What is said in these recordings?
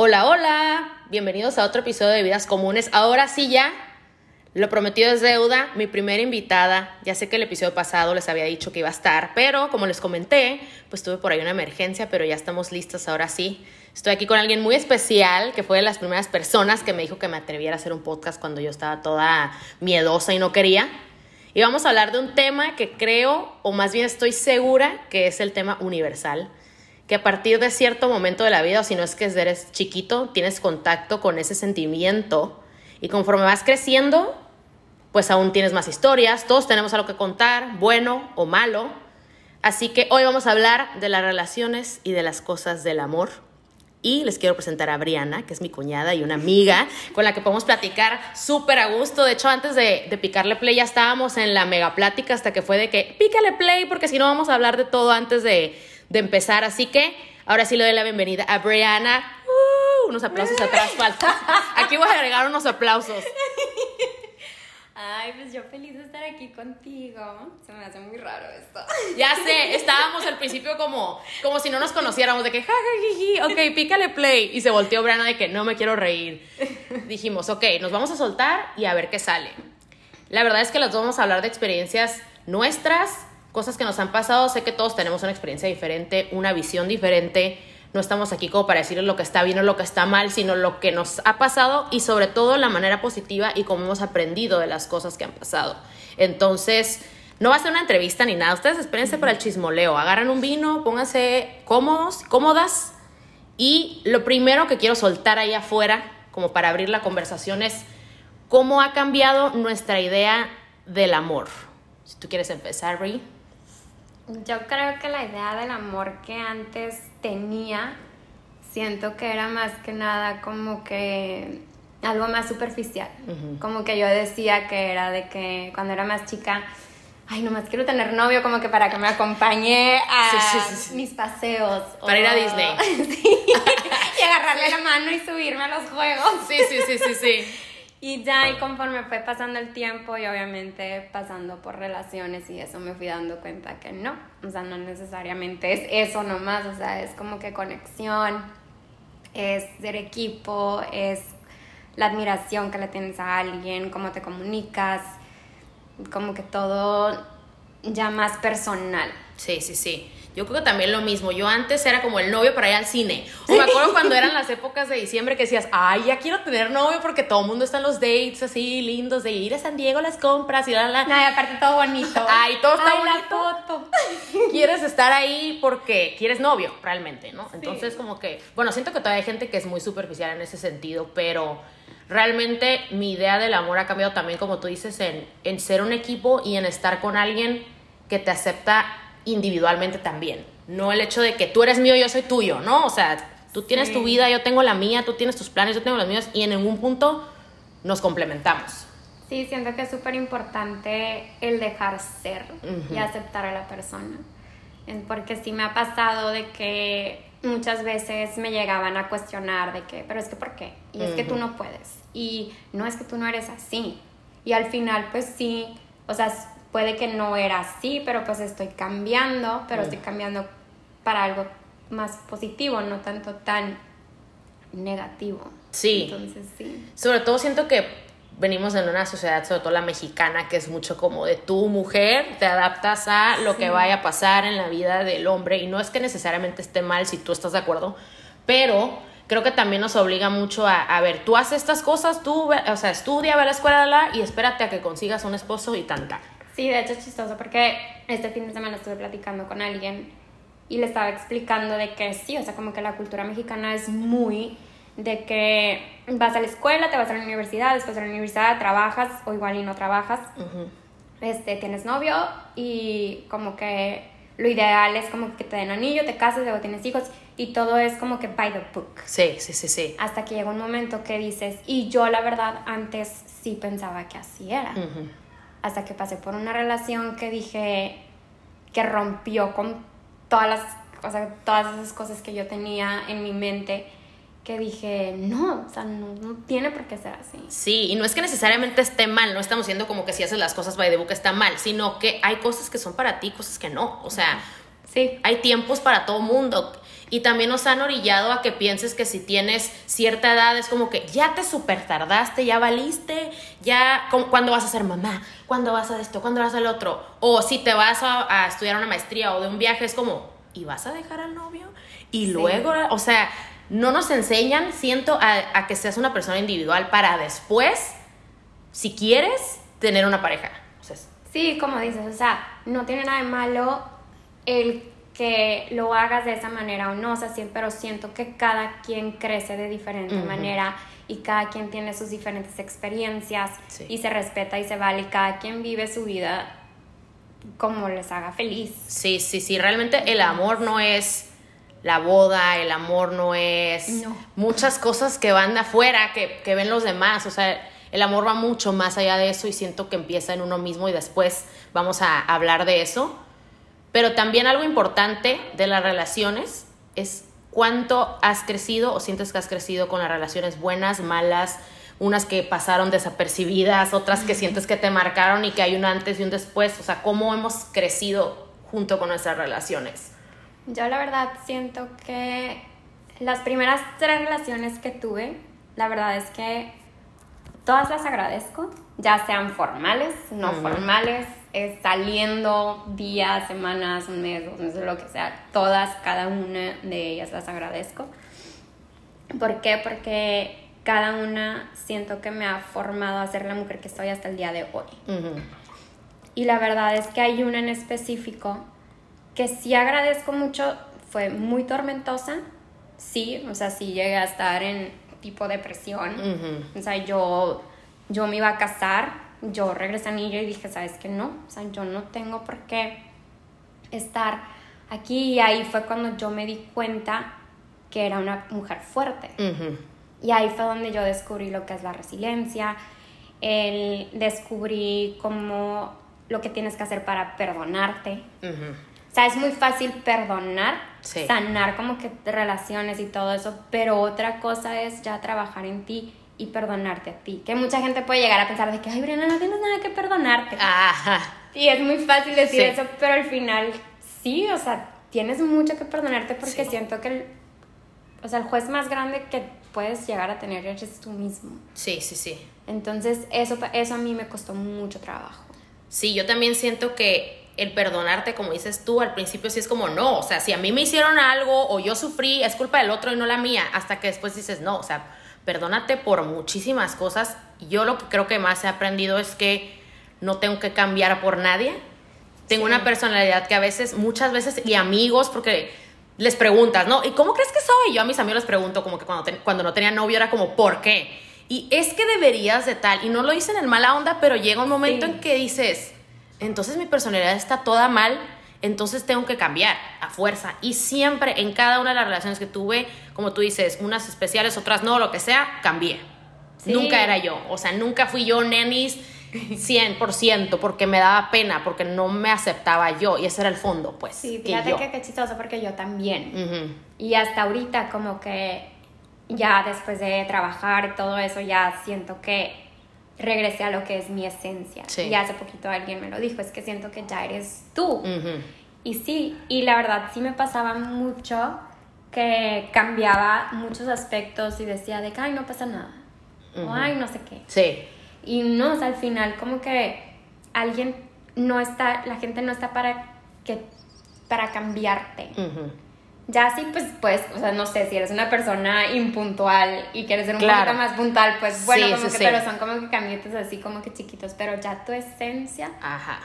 Hola, hola, bienvenidos a otro episodio de Vidas Comunes. Ahora sí ya, lo prometido es deuda, mi primera invitada, ya sé que el episodio pasado les había dicho que iba a estar, pero como les comenté, pues tuve por ahí una emergencia, pero ya estamos listas ahora sí. Estoy aquí con alguien muy especial, que fue de las primeras personas que me dijo que me atreviera a hacer un podcast cuando yo estaba toda miedosa y no quería. Y vamos a hablar de un tema que creo, o más bien estoy segura, que es el tema universal que a partir de cierto momento de la vida, o si no es que eres chiquito, tienes contacto con ese sentimiento y conforme vas creciendo, pues aún tienes más historias, todos tenemos algo que contar, bueno o malo. Así que hoy vamos a hablar de las relaciones y de las cosas del amor. Y les quiero presentar a Briana, que es mi cuñada y una amiga con la que podemos platicar súper a gusto. De hecho, antes de, de, picarle play ya estábamos en la mega plática hasta que fue de que pícale play porque si no vamos a hablar de todo antes de, de empezar. Así que ahora sí le doy la bienvenida a Brianna. Uh, unos aplausos atrás falta. Aquí voy a agregar unos aplausos. Ay, pues yo feliz de estar aquí contigo. Se me hace muy raro esto. Ya sé, estábamos al principio como, como si no nos conociéramos, de que jajajiji, ok, pícale play. Y se volteó Brianna de que no me quiero reír. Dijimos, ok, nos vamos a soltar y a ver qué sale. La verdad es que las dos vamos a hablar de experiencias nuestras, cosas que nos han pasado. Sé que todos tenemos una experiencia diferente, una visión diferente. No estamos aquí como para decirles lo que está bien o lo que está mal, sino lo que nos ha pasado y sobre todo la manera positiva y cómo hemos aprendido de las cosas que han pasado. Entonces, no va a ser una entrevista ni nada. Ustedes espérense para el chismoleo. Agarran un vino, pónganse cómodos, cómodas. Y lo primero que quiero soltar ahí afuera, como para abrir la conversación, es cómo ha cambiado nuestra idea del amor. Si tú quieres empezar, Brie. Yo creo que la idea del amor que antes tenía, siento que era más que nada como que algo más superficial. Uh -huh. Como que yo decía que era de que cuando era más chica, ay, nomás quiero tener novio como que para que me acompañe a sí, sí, sí, mis paseos. Para o... ir a Disney. sí. y agarrarle la mano y subirme a los juegos. Sí, sí, sí, sí, sí. Y ya, y conforme fue pasando el tiempo y obviamente pasando por relaciones y eso, me fui dando cuenta que no, o sea, no necesariamente es eso nomás, o sea, es como que conexión, es ser equipo, es la admiración que le tienes a alguien, cómo te comunicas, como que todo ya más personal. Sí, sí, sí. Yo creo que también lo mismo. Yo antes era como el novio para ir al cine. O me acuerdo cuando eran las épocas de diciembre que decías, ay, ya quiero tener novio porque todo el mundo está en los dates así lindos de ir a San Diego a las compras y la la. No, y aparte todo bonito. Ay, todo está ay, bonito. La foto. Quieres estar ahí porque quieres novio, realmente, ¿no? Entonces, como que, bueno, siento que todavía hay gente que es muy superficial en ese sentido, pero realmente mi idea del amor ha cambiado también, como tú dices, en, en ser un equipo y en estar con alguien que te acepta individualmente también. No el hecho de que tú eres mío, yo soy tuyo, ¿no? O sea, tú tienes sí. tu vida, yo tengo la mía, tú tienes tus planes, yo tengo los míos y en ningún punto nos complementamos. Sí, siento que es súper importante el dejar ser uh -huh. y aceptar a la persona. Porque sí me ha pasado de que muchas veces me llegaban a cuestionar de que, pero es que ¿por qué? Y es uh -huh. que tú no puedes. Y no es que tú no eres así. Y al final, pues sí, o sea, puede que no era así, pero pues estoy cambiando, pero estoy cambiando para algo más positivo, no tanto tan negativo. Sí. Entonces, sí. Sobre todo siento que venimos en una sociedad, sobre todo la mexicana, que es mucho como de tu mujer, te adaptas a lo sí. que vaya a pasar en la vida del hombre y no es que necesariamente esté mal si tú estás de acuerdo, pero creo que también nos obliga mucho a, a ver, tú haces estas cosas, tú, o sea, estudia, ve a la escuela la, y espérate a que consigas un esposo y tanta. Sí, de hecho es chistoso porque este fin de semana estuve platicando con alguien y le estaba explicando de que sí, o sea, como que la cultura mexicana es muy de que vas a la escuela, te vas a la universidad, después de la universidad trabajas o igual y no trabajas, uh -huh. este, tienes novio y como que lo ideal es como que te den anillo, te casas, luego tienes hijos y todo es como que by the book. Sí, sí, sí, sí. Hasta que llega un momento que dices, y yo la verdad antes sí pensaba que así era. Uh -huh. Hasta que pasé por una relación que dije que rompió con todas las, o sea, todas esas cosas que yo tenía en mi mente que dije, no, o sea, no, no, tiene por qué ser así. Sí, y no es que necesariamente esté mal, no estamos diciendo como que si haces las cosas by the book está mal, sino que hay cosas que son para ti, cosas que no, o sea, sí. hay tiempos para todo mundo. Y también nos han orillado a que pienses que si tienes cierta edad es como que ya te super tardaste, ya valiste, ya, ¿cuándo vas a ser mamá? ¿Cuándo vas a esto? ¿Cuándo vas al otro? O si te vas a, estudiar una maestría o de un viaje, es como, ¿y vas a dejar al novio? Y luego, o sea, no nos enseñan, siento, a, que seas una persona individual para después, si quieres, tener una pareja. sí, como dices, o sea, no tiene nada de malo el que lo hagas de esa manera o no, o sea, sí, pero siento que cada quien crece de diferente manera y cada quien tiene sus diferentes experiencias y se respeta y se vale y cada quien vive su vida como les haga feliz. Sí, sí, sí, realmente el amor no es la boda, el amor no es muchas cosas que van de afuera, que, que ven los demás, o sea, el amor va mucho más allá de eso y siento que empieza en uno mismo y después vamos a hablar de eso pero también algo importante de las relaciones es cuánto has crecido o sientes que has crecido con las relaciones buenas, malas, unas que pasaron desapercibidas, otras que sientes que te marcaron y que hay un antes y un después, o sea, cómo hemos crecido junto con nuestras relaciones. Yo la verdad siento que las primeras tres relaciones que tuve, la verdad es que todas las agradezco, ya sean formales, no formales, saliendo días, semanas, un mes, dos meses, lo que sea, todas, cada una de ellas las agradezco. ¿Por qué? Porque cada una siento que me ha formado a ser la mujer que soy hasta el día de hoy. Y la verdad es que hay una en específico que sí agradezco mucho, fue muy tormentosa, sí, o sea, sí llegué a estar en tipo depresión, o sea, yo, yo me iba a casar yo regresé a Niño y dije, ¿sabes qué? No, o sea, yo no tengo por qué estar aquí y ahí fue cuando yo me di cuenta que era una mujer fuerte. Y ahí fue donde yo descubrí lo que es la resiliencia, el descubrí cómo lo que tienes que hacer para perdonarte. O sea, es muy fácil perdonar, sanar como que relaciones y todo eso, pero otra cosa es ya trabajar en ti y perdonarte a ti. Que mucha gente puede llegar a pensar de que, ay, Brianna, no tienes nada que perdonarte. Ajá. Y es muy fácil decir eso, pero al final sí, o sea, tienes mucho que perdonarte porque siento que el, o sea, el juez más grande que puedes llegar a tener eres tú mismo. Sí, sí, sí. Entonces, eso, eso a mí me costó mucho trabajo. Sí, yo también siento que el perdonarte, como dices tú, al principio sí es como no, o sea, si a mí me hicieron algo o yo sufrí, es culpa del otro y no la mía, hasta que después dices no, o sea, perdónate por muchísimas cosas. Yo lo que creo que más he aprendido es que no tengo que cambiar por nadie. Tengo una personalidad que a veces, muchas veces, y amigos, porque les preguntas, ¿no? ¿Y cómo crees que soy? Yo a mis amigos les pregunto, como que cuando, cuando no tenía novio era como, ¿por qué? Y es que deberías de tal, y no lo dicen en mala onda, pero llega un momento en que dices, entonces mi personalidad está toda mal entonces tengo que cambiar a fuerza. Y siempre en cada una de las relaciones que tuve, como tú dices, unas especiales, otras no, lo que sea, cambié. Nunca era yo. O sea, nunca fui yo nenis 100% porque me daba pena, porque no me aceptaba yo. Y ese era el fondo, pues. Sí, fíjate que, qué chistoso porque yo también. Y hasta ahorita como que ya después de trabajar y todo eso, ya siento que regresé a lo que es mi esencia. Y hace poquito alguien me lo dijo, es que siento que ya eres tú. Y sí, y la verdad sí me pasaba mucho que cambiaba muchos aspectos y decía de que, ay, no pasa nada. O, ay, no sé qué. Sí. Y no, o sea, al final como que alguien no está, la gente no está para que, para cambiarte ya sí, pues, pues, o sea, no sé, si eres una persona impuntual y quieres ser un poquito más puntual, pues bueno, como que, pero son como que camiones así como que chiquitos, pero ya tu esencia, Ajá.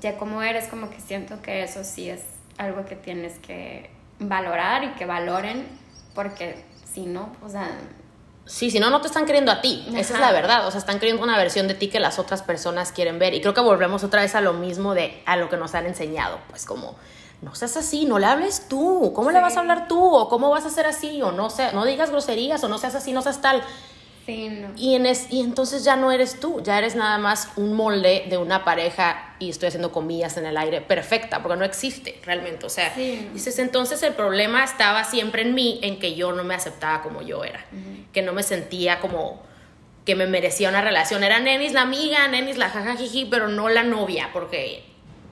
ya como eres, como que siento que eso sí es algo que tienes que valorar y que valoren, porque si no, o sea... Sí, si no, no te están queriendo a ti. Esa es la verdad. O sea, están queriendo una versión de ti que las otras personas quieren ver. Y creo que volvemos otra vez a lo mismo de a lo que nos han enseñado. Pues como no seas así, no le hables tú, ¿cómo le vas a hablar tú? ¿O cómo vas a ser así? O no, sé, no digas groserías, o no seas así, no seas tal. Sí, no. y, en y entonces ya no eres tú, ya eres nada más un molde de una pareja, y estoy haciendo comillas en el aire, perfecta, porque no existe realmente. O sea, dices, entonces el problema estaba siempre en mí, en que yo no me aceptaba como yo era, que no me sentía como que me merecía una relación. Era Nenis la amiga, Nenis la jajajiji, pero no la novia, porque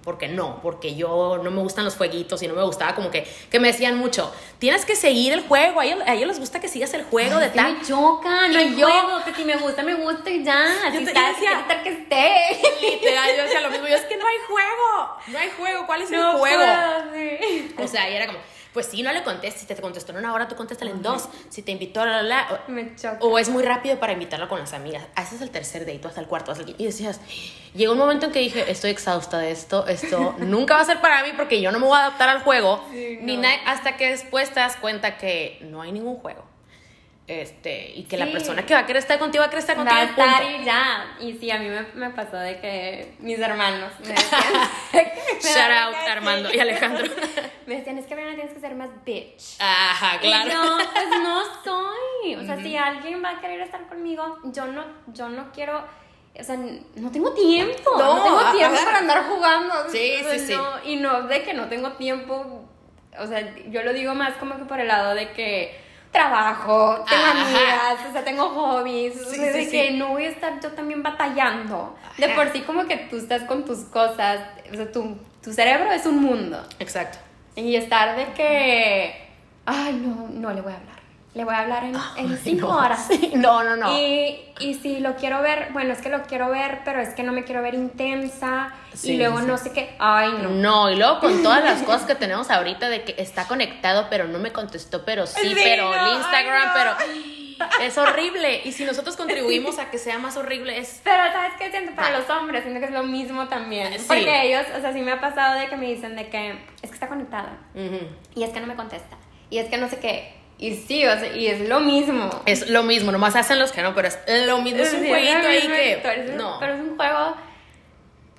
porque no, porque yo no me gustan los jueguitos y no me gustaba como que, que me decían mucho, tienes que seguir el juego, a ellos, a ellos les gusta que sigas el juego de tal. Me choca, no yo- juego, que si me gusta, me gusta y ya. Yo Si te- está, yo decía- si está que esté. Literal, yo decía lo mismo, yo es que no hay juego, no hay juego, ¿cuál es el No juego? puedo, sí. O sea, y era como, pues sí, no le contestes, si te contestó en una hora, tú contéstale en dos, si te invitó, la, la, la. Me choca. O es muy rápido para invitarlo con las amigas. Haces el tercer date, tú hasta el cuarto, hasta el. Y decías, llegó un momento en que dije, estoy exhausta de esto, esto nunca va a ser para mí porque yo no me voy a adaptar al juego. Sí, ni hasta que después te das cuenta que no hay ningún juego. Este, y que la Sí. persona que va a querer estar contigo va a querer estar Va contigo. a y punto. y ya. Y sí, a mí me, me pasó de que mis hermanos me decían. Shout out Armando y Alejandro. Me decían, es que Brianna tienes que ser más bitch. Ajá, Y claro. yo, pues no soy. O sea, si alguien va a querer estar conmigo, yo no, yo no quiero. O sea, no tengo tiempo. No, No, tengo tiempo para andar jugando. Sí, sí, sí. no, y no de que no tengo tiempo. O sea, yo lo digo más como que por el lado de que trabajo, tengo Ajá. amigas, o sea, tengo hobbies, Sí, sea, de sí, que sí. no voy a estar yo también batallando. De por sí como que tú estás con tus cosas, o sea, tu, tu cerebro es un mundo. Exacto. Y estar de que, ay, no, no le voy a hablar. Le voy a hablar en, en cinco no. horas. No, no, no. Y, y si lo quiero ver, bueno, es que lo quiero ver, pero es que no me quiero ver intensa. Sí, y luego sí. no sé qué, ay, no. No, y luego con todas las cosas que tenemos ahorita de que está conectado, pero no me contestó, pero sí, Sí, pero no, el Instagram, ay, no. pero es horrible. Y si nosotros contribuimos a que sea más horrible, es Pero ¿sabes qué siento para Ah. los hombres? Siento que es lo mismo también. Sí. Porque ellos, o sea, sí me ha pasado de que me dicen de que es que está conectada. Y es que no me contesta. Y es que no sé qué. Y sí, o sea, y es lo mismo. es lo mismo, nomás hacen los que no, pero es lo mismo, es un Sí, jueguito ahí que pero es un- no, Pero es un juego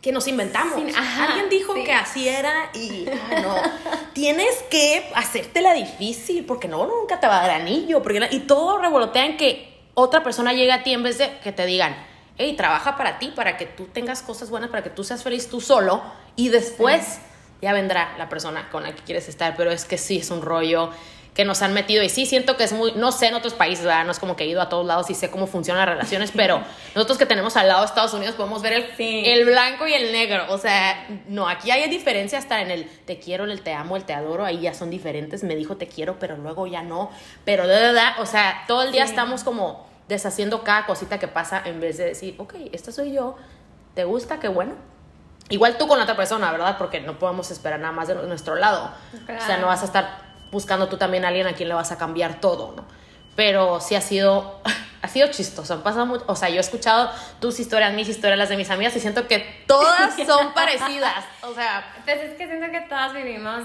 que nos inventamos. Ajá, Alguien dijo sí. que así era y ah, no, tienes que hacértela difícil porque no nunca te va a dar anillo, porque la- y todo revolotea en que otra persona llegue a ti en vez de que te digan, hey, trabaja para ti, para que tú tengas cosas buenas, para que tú seas feliz tú solo y después ya vendrá la persona con la que quieres estar, pero es que sí es un rollo que nos han metido y sí siento que es muy, no sé en otros países, ¿verdad? no es como que he ido a todos lados y sé cómo funcionan las relaciones, pero nosotros que tenemos al lado de Estados Unidos podemos ver el, Sí. el blanco y el negro, o sea, no, aquí hay diferencia hasta en el te quiero, el te amo, el te adoro, ahí ya son diferentes, me dijo te quiero, pero luego ya no, pero de verdad, o sea, todo el día Sí. estamos como deshaciendo cada cosita que pasa en vez de decir, ok, esta soy yo, ¿te gusta? Qué bueno. Igual tú con la otra persona, ¿verdad? Porque no podemos esperar nada más de nuestro lado. O sea, Claro. no vas a estar buscando tú también a alguien a quien le vas a cambiar todo, ¿no? Pero sí ha sido, ha sido chistoso. Han pasado mucho, o sea, yo he escuchado tus historias, mis historias, las de mis amigas y siento que todas son parecidas. O sea, Pues es que siento que todas vivimos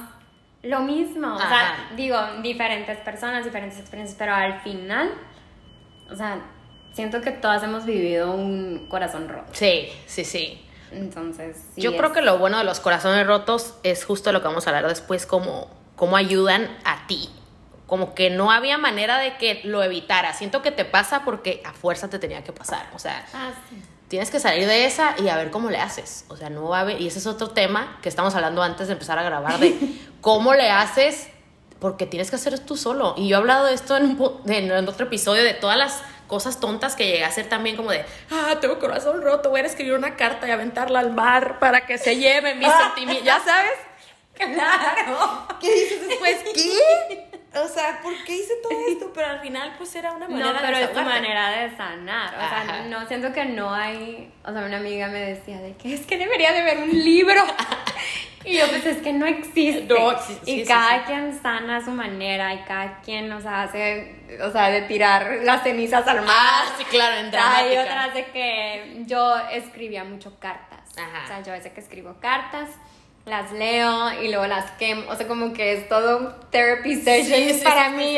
lo mismo. O Ajá. sea, digo, diferentes personas, diferentes experiencias, pero al final, o sea, siento que todas hemos vivido un corazón roto. sí, sí, sí. Entonces, sí Yo es- creo que lo bueno de los corazones rotos es justo lo que vamos a hablar después, como cómo ayudan a ti. Como que no había manera de que lo evitara. Siento que te pasa porque a fuerza te tenía que pasar. O sea, Ah, sí. tienes que salir de esa y a ver cómo le haces. O sea, no va a haber, y ese es otro tema que estamos hablando antes de empezar a grabar, de cómo le haces, porque tienes que hacer tú solo. Y yo he hablado de esto en, un en, otro episodio, de todas las cosas tontas que llegué a hacer también, como de, ah, tengo corazón roto, voy a escribir una carta y aventarla al mar para que se lleve mis sentimientos. ¿Ya sabes? Claro. ¿Qué dices después? ¿Qué? O sea, ¿por qué hice todo esto? Pero al final, pues era una manera No, pero de es tu manera de sanar. O Ajá. sea, no siento que no hay. O sea, una amiga me decía de que es que debería de ver un libro. y yo, pues es que no existe. No, sí, y sí, cada sí. quien sana a su manera y cada quien, o sea, hace. O sea, de tirar las cenizas al mar. Ah, sí, claro, en Hay otras de que yo escribía mucho cartas. Ajá. O sea, yo a veces que escribo cartas, las leo y luego las quemo. O sea, como que es todo un therapy session Sí, sí, para sí, mí.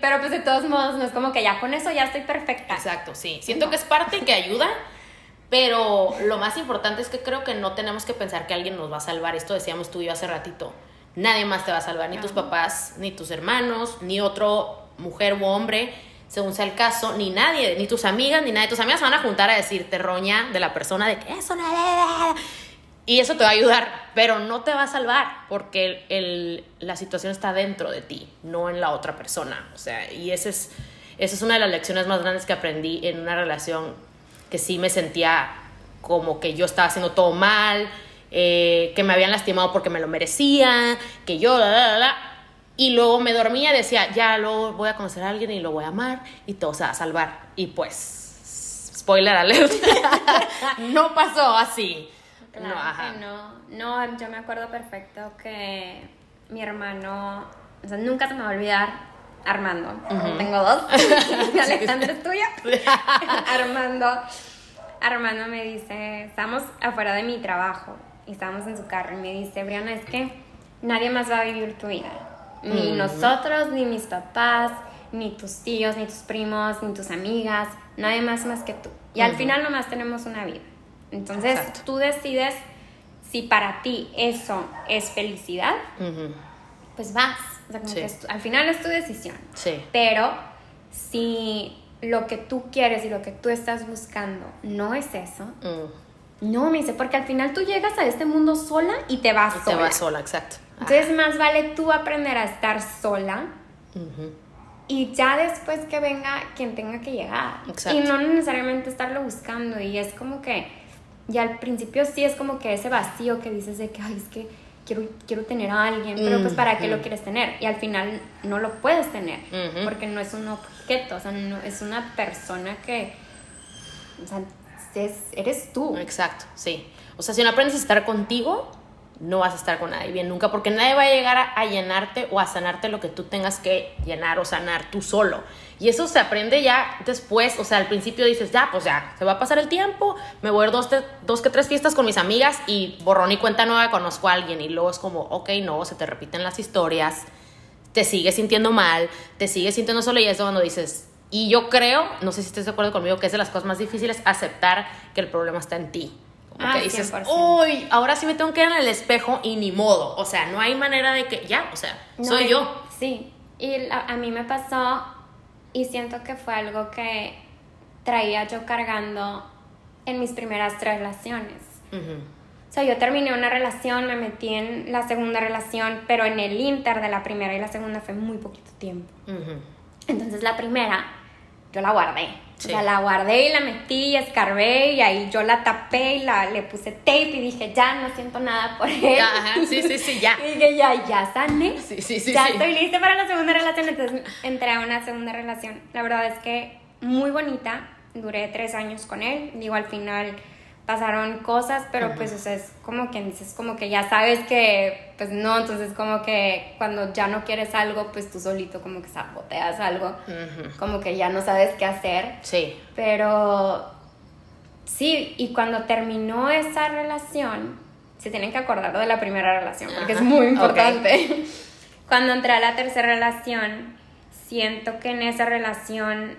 pero pues de todos modos no es como que ya con eso ya estoy perfecta. Exacto, sí. Siento que es parte que ayuda, pero lo más importante es que creo que no tenemos que pensar que alguien nos va a salvar. Esto decíamos tú y yo hace ratito. Nadie más te va a salvar, ni tus papás, ni tus hermanos, ni otro mujer u hombre, según sea el caso, ni nadie, ni tus amigas, ni nadie. Tus amigas se van a juntar a decirte roña de la persona de que eso no y eso te va a ayudar, pero no te va a salvar porque el, la situación está dentro de ti, no en la otra persona. O sea, y ese es, esa es una de las lecciones más grandes que aprendí en una relación que sí me sentía como que yo estaba haciendo todo mal eh, que me habían lastimado porque me lo merecía, que yo, la, la, la, Y luego me dormía, decía, ya luego voy a conocer a alguien y lo voy a amar y todo se va a salvar. Y pues, spoiler alert, no pasó así. Claro no, ajá. no, no, yo me acuerdo perfecto que mi hermano, o sea, nunca se me va a olvidar Armando. Tengo dos. Alexandra es tuya. Armando. Armando me dice, estamos afuera de mi trabajo y estamos en su carro y me dice, Briana, es que nadie más va a vivir tu vida. Ni nosotros, ni mis papás, ni tus tíos, ni tus primos, ni tus amigas, nadie más más que tú. Y al final nomás tenemos una vida. Entonces tú decides si para ti eso es felicidad, pues vas al final es tu decisión. Sí. Pero si lo que tú quieres y lo que tú estás buscando no es eso, mm. no, me dice, porque al final tú llegas a este mundo sola y te vas sola. Te vas sola, exacto. Entonces más vale tú aprender a estar sola. Y ya después que venga quien tenga que llegar. Exacto. Y no necesariamente estarlo buscando. Y es como que, y al principio sí es como que ese vacío que dices de que, ay, es que quiero, quiero tener a alguien, pero pues ¿para qué lo quieres tener? Y al final no lo puedes tener, porque no es un objeto, o sea, no, es una persona que, o sea, eres tú. Exacto, sí. O sea, si no aprendes a estar contigo, no vas a estar con nadie bien nunca, porque nadie va a llegar a, llenarte o a sanarte lo que tú tengas que llenar o sanar tú solo. Y eso se aprende ya después, o sea, al principio dices, ya, pues ya, se va a pasar el tiempo, me voy a ir dos, dos que tres fiestas con mis amigas y borrón y cuenta nueva conozco a alguien y luego es como, ok, no, se te repiten las historias, te sigues sintiendo mal, te sigues sintiendo solo y es cuando dices, y yo creo, no sé si estés de acuerdo conmigo, que es de las cosas más difíciles aceptar que el problema está en ti como que ah, dices, uy, ahora sí me tengo que ir en el espejo y ni modo. O sea, no hay manera de que, ya, o sea, soy yo. Sí, y a mí me pasó y siento que fue algo que traía yo cargando en mis primeras tres relaciones. O sea, yo terminé una relación, me metí en la segunda relación, pero en el inter de la primera y la segunda fue muy poquito tiempo. Entonces la primera, yo la guardé. O sea, la guardé y la metí y escarbé y ahí yo la tapé y la, le puse tape y dije, ya no siento nada por él. Ajá, sí, sí, sí, ya. y dije, ya, ya sané. Sí, sí, sí. Ya estoy lista para la segunda relación. Entonces entré a una segunda relación. La verdad es que muy bonita. Duré tres años con él. Digo, al final pasaron cosas, pero pues, o sea, es como que dices, como que ya sabes que, pues no, entonces como que cuando ya no quieres algo, pues tú solito como que saboteas algo, como que ya no sabes qué hacer. Sí. Pero sí, y cuando terminó esa relación, se tienen que acordar de la primera relación, porque es muy importante. Cuando entré a la tercera relación, siento que en esa relación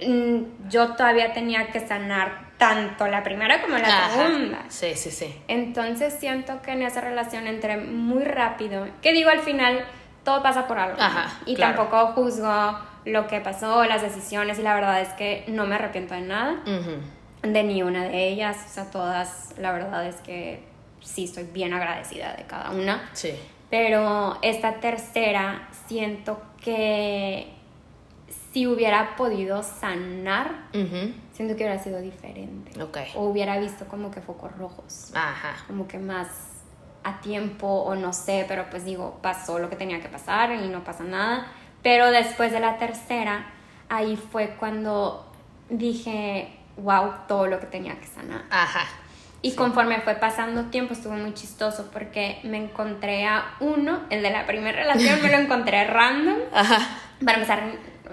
mm, yo todavía tenía que sanar tanto la primera como la segunda. Sí, sí, sí. Entonces siento que en esa relación entré muy rápido. Que digo, al final todo pasa por algo. Ajá, y tampoco juzgo lo que pasó, las decisiones, y la verdad es que no me arrepiento de nada. De ni una de ellas. O sea, todas, la verdad es que sí estoy bien agradecida de cada una. Sí. Pero esta tercera siento que si hubiera podido sanar, siento que hubiera sido diferente. O hubiera visto como que focos rojos. Ajá. Como que más a tiempo o no sé, pero pues digo, pasó lo que tenía que pasar y no pasa nada. Pero después de la tercera, ahí fue cuando dije, wow, todo lo que tenía que sanar. Ajá. Y conforme fue pasando tiempo estuvo muy chistoso porque me encontré a uno, el de la primera relación, me lo encontré random. Ajá. Para empezar,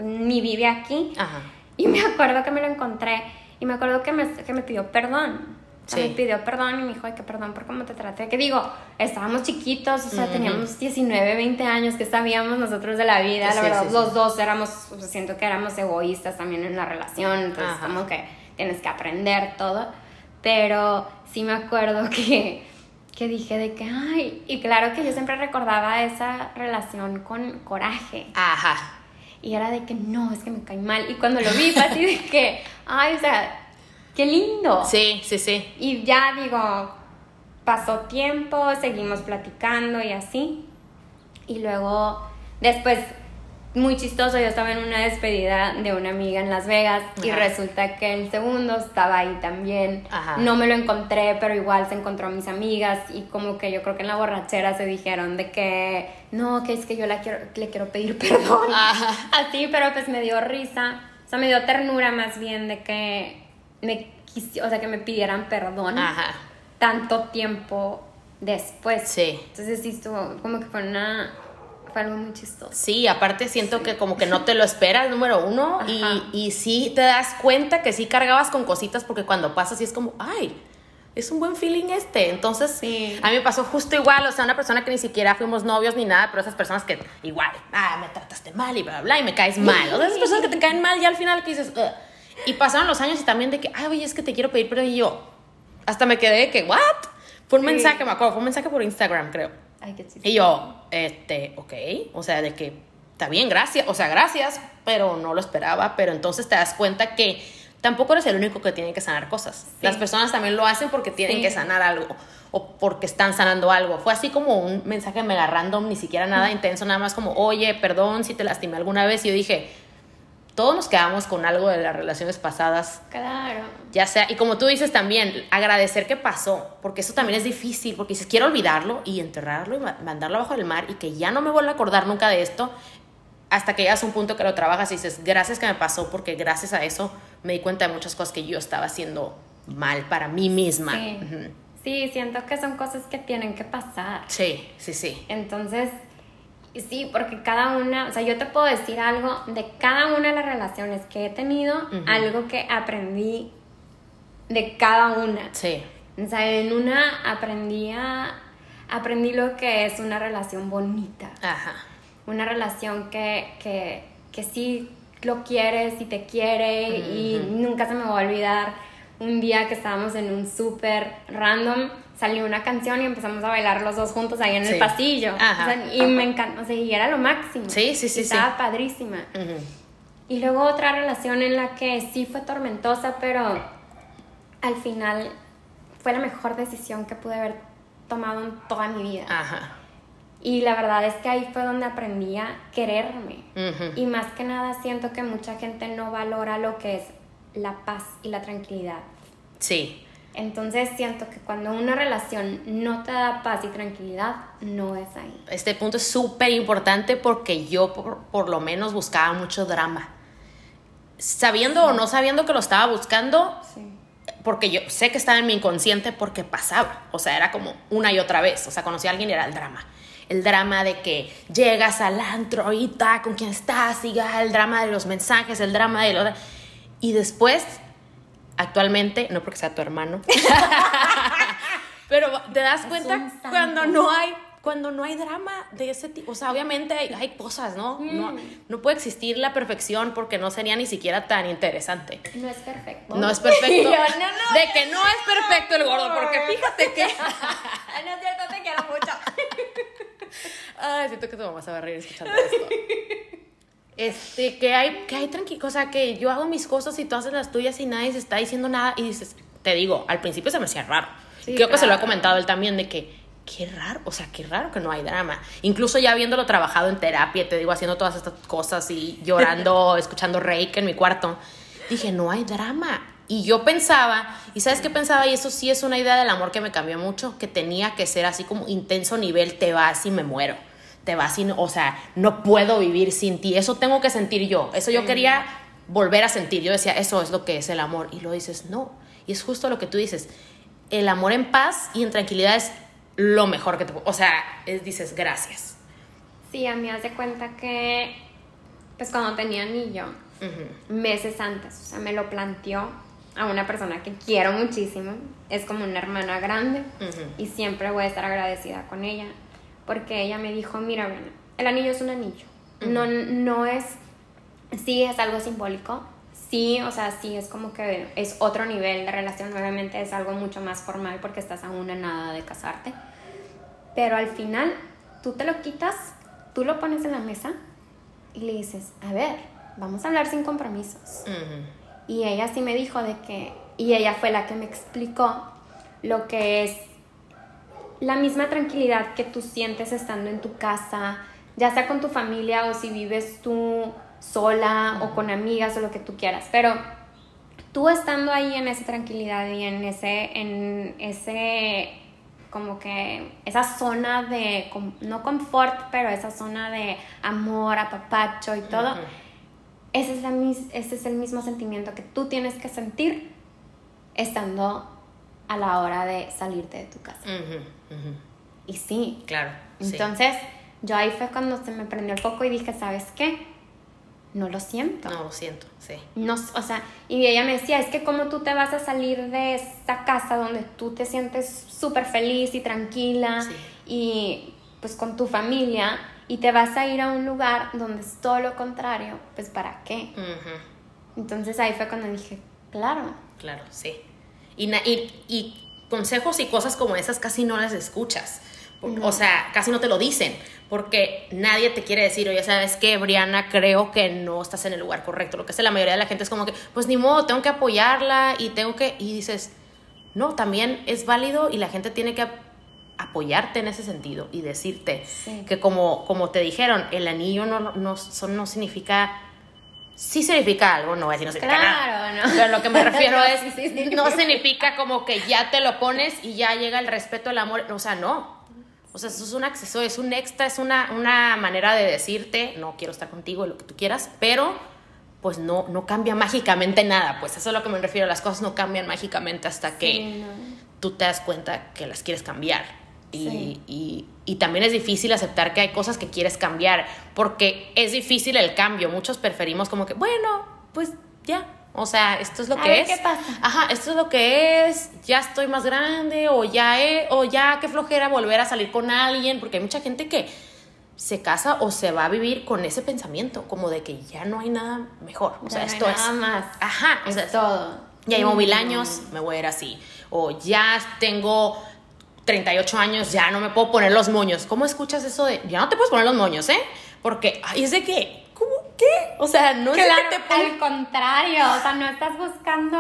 ni vive aquí. Ajá. Y me acuerdo que me lo encontré y me acuerdo que me, que me pidió perdón. O sea, me pidió perdón y me dijo, ay, que perdón por cómo te traté. Que digo, estábamos chiquitos, o sea, teníamos 19, 20 años, que sabíamos nosotros de la vida. la verdad, los dos éramos, o sea, siento que éramos egoístas también en la relación. Entonces, como que tienes que aprender todo. Pero sí me acuerdo que, que dije de que, ay, y claro que yo siempre recordaba esa relación con coraje. Ajá. Y era de que no, es que me cae mal. Y cuando lo vi fue así de que, ay, o sea, qué lindo. Sí, sí, sí. Y ya digo, pasó tiempo, seguimos platicando y así. Y luego, después, muy chistoso, yo estaba en una despedida de una amiga en Las Vegas y resulta que el segundo estaba ahí también. Ajá. No me lo encontré, pero igual se encontró a mis amigas y como que yo creo que en la borrachera se dijeron de que no, que es que yo la quiero, le quiero pedir perdón. Ajá. Así, pero pues me dio risa, o sea, me dio ternura más bien de que me quisi- o sea, que me pidieran perdón Ajá. tanto tiempo después. Sí. Entonces sí estuvo como que fue una fue algo muy chistoso. Sí, aparte siento que como que no te lo esperas, número uno, y, y sí te das cuenta que sí cargabas con cositas porque cuando pasas sí es como, ay, es un buen feeling este. Entonces, Sí. a mí me pasó justo igual, o sea, una persona que ni siquiera fuimos novios ni nada, pero esas personas que igual, ah, me trataste mal y bla, bla, bla, y me caes mal. O sea, esas personas que te caen mal y al final que dices, "Ugh". y pasaron los años y también de que, ay, oye, es que te quiero pedir, pero y yo, hasta me quedé de que, ¿what? Fue un Sí. mensaje, me acuerdo, fue un mensaje por Instagram, creo. Ay, qué chistoso. Y yo, este, ok, o sea, de que está bien, gracias, o sea, gracias, pero no lo esperaba, pero entonces te das cuenta que tampoco eres el único que tiene que sanar cosas. Las personas también lo hacen porque tienen Sí. que sanar algo o porque están sanando algo. Fue así como un mensaje mega random, ni siquiera nada intenso, nada más como, oye, perdón si te lastimé alguna vez. Y yo dije, todos nos quedamos con algo de las relaciones pasadas Claro. ya sea, y como tú dices también, agradecer que pasó, porque eso también es difícil, porque dices, quiero olvidarlo y enterrarlo y ma- mandarlo abajo del mar y que ya no me vuelva a acordar nunca de esto, hasta que llegas a un punto que lo trabajas y dices, gracias que me pasó, porque gracias a eso me di cuenta de muchas cosas que yo estaba haciendo mal para mí misma. Sí. Sí, siento que son cosas que tienen que pasar. sí, sí, sí. Entonces, sí, porque cada una, o sea, yo te puedo decir algo de cada una de las relaciones que he tenido, algo que aprendí de cada una. Sí, O sea, en una aprendí a, aprendí lo que es una relación bonita. ajá. Una relación que, que, que sí lo quieres y te quiere y nunca se me va a olvidar un día que estábamos en un súper random, salió una canción y empezamos a bailar los dos juntos ahí en Sí. el pasillo. Ajá. O sea, y me encantó, o sea, y era lo máximo. Sí, sí, sí, Y sí. Estaba padrísima. Ujú. Y luego otra relación en la que sí fue tormentosa, pero al final fue la mejor decisión que pude haber tomado en toda mi vida. Ajá. Y la verdad es que ahí fue donde aprendí a quererme. Ujú. Y más que nada siento que mucha gente no valora lo que es la paz y la tranquilidad. Sí, Entonces siento que cuando una relación no te da paz y tranquilidad, no es ahí. este punto es súper importante porque yo por, por lo menos buscaba mucho drama. Sabiendo o no sabiendo que lo estaba buscando, Sí. porque yo sé que estaba en mi inconsciente porque pasaba. O sea, era como una y otra vez. O sea, conocí a alguien y era el drama. El drama de que llegas al antro ahorita con quien estás, y ya, el drama de los mensajes, el drama de lo... Y después, actualmente, no porque sea tu hermano, pero te das cuenta cuando no hay cuando no hay drama de ese tipo, o sea, obviamente hay, hay cosas, ¿no? ¿no? Mm. No puede existir la perfección porque no sería ni siquiera tan interesante. No es perfecto. No es perfecto. Yo, no, no, de que no es perfecto el gordo, porque fíjate que. No es cierto, te quiero mucho. Ay, siento que tu mamá se va a reír escuchando esto. Este, que hay, que hay tranquilo, o sea, que yo hago mis cosas y tú haces las tuyas y nadie se está diciendo nada y dices, te digo, al principio se me hacía raro. Sí, Creo que se lo ha comentado él también de que, qué raro, o sea, qué raro que no hay drama. Incluso ya habiéndolo trabajado en terapia, te digo, haciendo todas estas cosas y llorando, escuchando reiki en mi cuarto, dije, no hay drama. Y yo pensaba, y sabes qué pensaba, y eso sí es una idea del amor que me cambió mucho, que tenía que ser así como intenso nivel, te vas y me muero. Te vas no- o sea, no puedo vivir sin ti. Eso tengo que sentir yo. Eso yo quería volver a sentir. Yo decía, eso es lo que es el amor. Y lo dices, no. Y es justo lo que tú dices. El amor en paz y en tranquilidad es lo mejor que te O sea, es, dices, gracias. Sí, a mí hace cuenta que, pues cuando tenía anillo, Ujú. meses antes, o sea, me lo planteó a una persona que quiero muchísimo, es como una hermana grande y siempre voy a estar agradecida con ella, porque ella me dijo, mira, Brenda, el anillo es un anillo, no, no es, sí es algo simbólico, sí, o sea, sí es como que es otro nivel de relación, obviamente es algo mucho más formal porque estás a una nada de casarte, pero al final tú te lo quitas, tú lo pones en la mesa y le dices, a ver, vamos a hablar sin compromisos. Ujú. Y ella sí me dijo de que, y ella fue la que me explicó lo que es la misma tranquilidad que tú sientes estando en tu casa, ya sea con tu familia o si vives tú sola o con amigas o lo que tú quieras, pero tú estando ahí en esa tranquilidad y en ese, en ese, como que, esa zona de, no confort, pero esa zona de amor, apapacho y todo, ese, es la, ese es el mismo sentimiento que tú tienes que sentir estando a la hora de salirte de tu casa. Y sí. Claro. Entonces, yo ahí fue cuando se me prendió el foco y dije, ¿sabes qué? No lo siento. No lo siento, sí. No, o sea, y ella me decía, es que como tú te vas a salir de esa casa donde tú te sientes súper feliz y tranquila y pues con tu familia y te vas a ir a un lugar donde es todo lo contrario, pues ¿para qué? Entonces ahí fue cuando dije, claro. Claro, sí. Y, y, y consejos y cosas como esas casi no las escuchas. O sea, casi no te lo dicen, porque nadie te quiere decir, oye, ¿sabes qué, Briana? Creo que no estás en el lugar correcto. Lo que hace la mayoría de la gente es como que, pues ni modo, tengo que apoyarla y tengo que... Y dices, no, también es válido y la gente tiene que apoyarte en ese sentido y decirte que como, como te dijeron, el anillo no, no, no significa sí significa algo, no voy a decir no significa claro, No. Pero lo que me refiero es, no significa como que ya te lo pones y ya llega el respeto, el amor, o sea, no. O sea, eso es un acceso, es un extra, es una, una manera de decirte, no quiero estar contigo, lo que tú quieras, pero pues no, no cambia mágicamente nada, pues eso es a lo que me refiero, las cosas no cambian mágicamente hasta que tú te das cuenta que las quieres cambiar. Y, y, y, también es difícil aceptar que hay cosas que quieres cambiar, porque es difícil el cambio. Muchos preferimos como que, bueno, pues ya. O sea, esto es lo que es. ¿Qué pasa? Ajá, esto es lo que es. Ya estoy más grande, o ya, he, o ya qué flojera volver a salir con alguien, porque hay mucha gente que se casa o se va a vivir con ese pensamiento, como de que ya no hay nada mejor. O sea, esto es. Nada más. Ajá, es o sea, todo. Ya llevo mil años, me voy a ir así. O ya tengo 38 años, ya no me puedo poner los moños. ¿Cómo escuchas eso de, ya no te puedes poner los moños, eh? Porque, ay, es de que, ¿cómo qué? O sea, no es que te Al contrario, o sea, no estás buscando,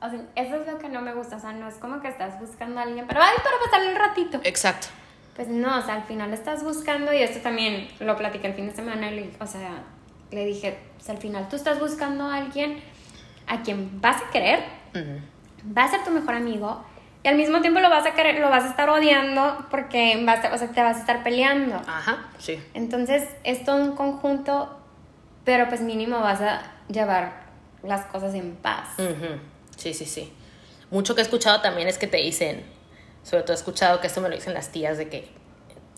o sea, eso es lo que no me gusta, o sea, no es como que estás buscando a alguien, pero, ay, pero pasarle un ratito. Exacto. Pues no, o sea, al final estás buscando, y esto también lo platiqué el fin de semana, o sea, le dije, o sea, al final tú estás buscando a alguien a quien vas a querer, va a ser tu mejor amigo, y al mismo tiempo lo vas a querer, lo vas a estar odiando porque vas a, o sea, te vas a estar peleando. Ajá, sí. Entonces, es todo un conjunto, pero pues mínimo vas a llevar las cosas en paz. Sí, sí, sí. Mucho que he escuchado también es que te dicen, sobre todo he escuchado que esto me lo dicen las tías, de que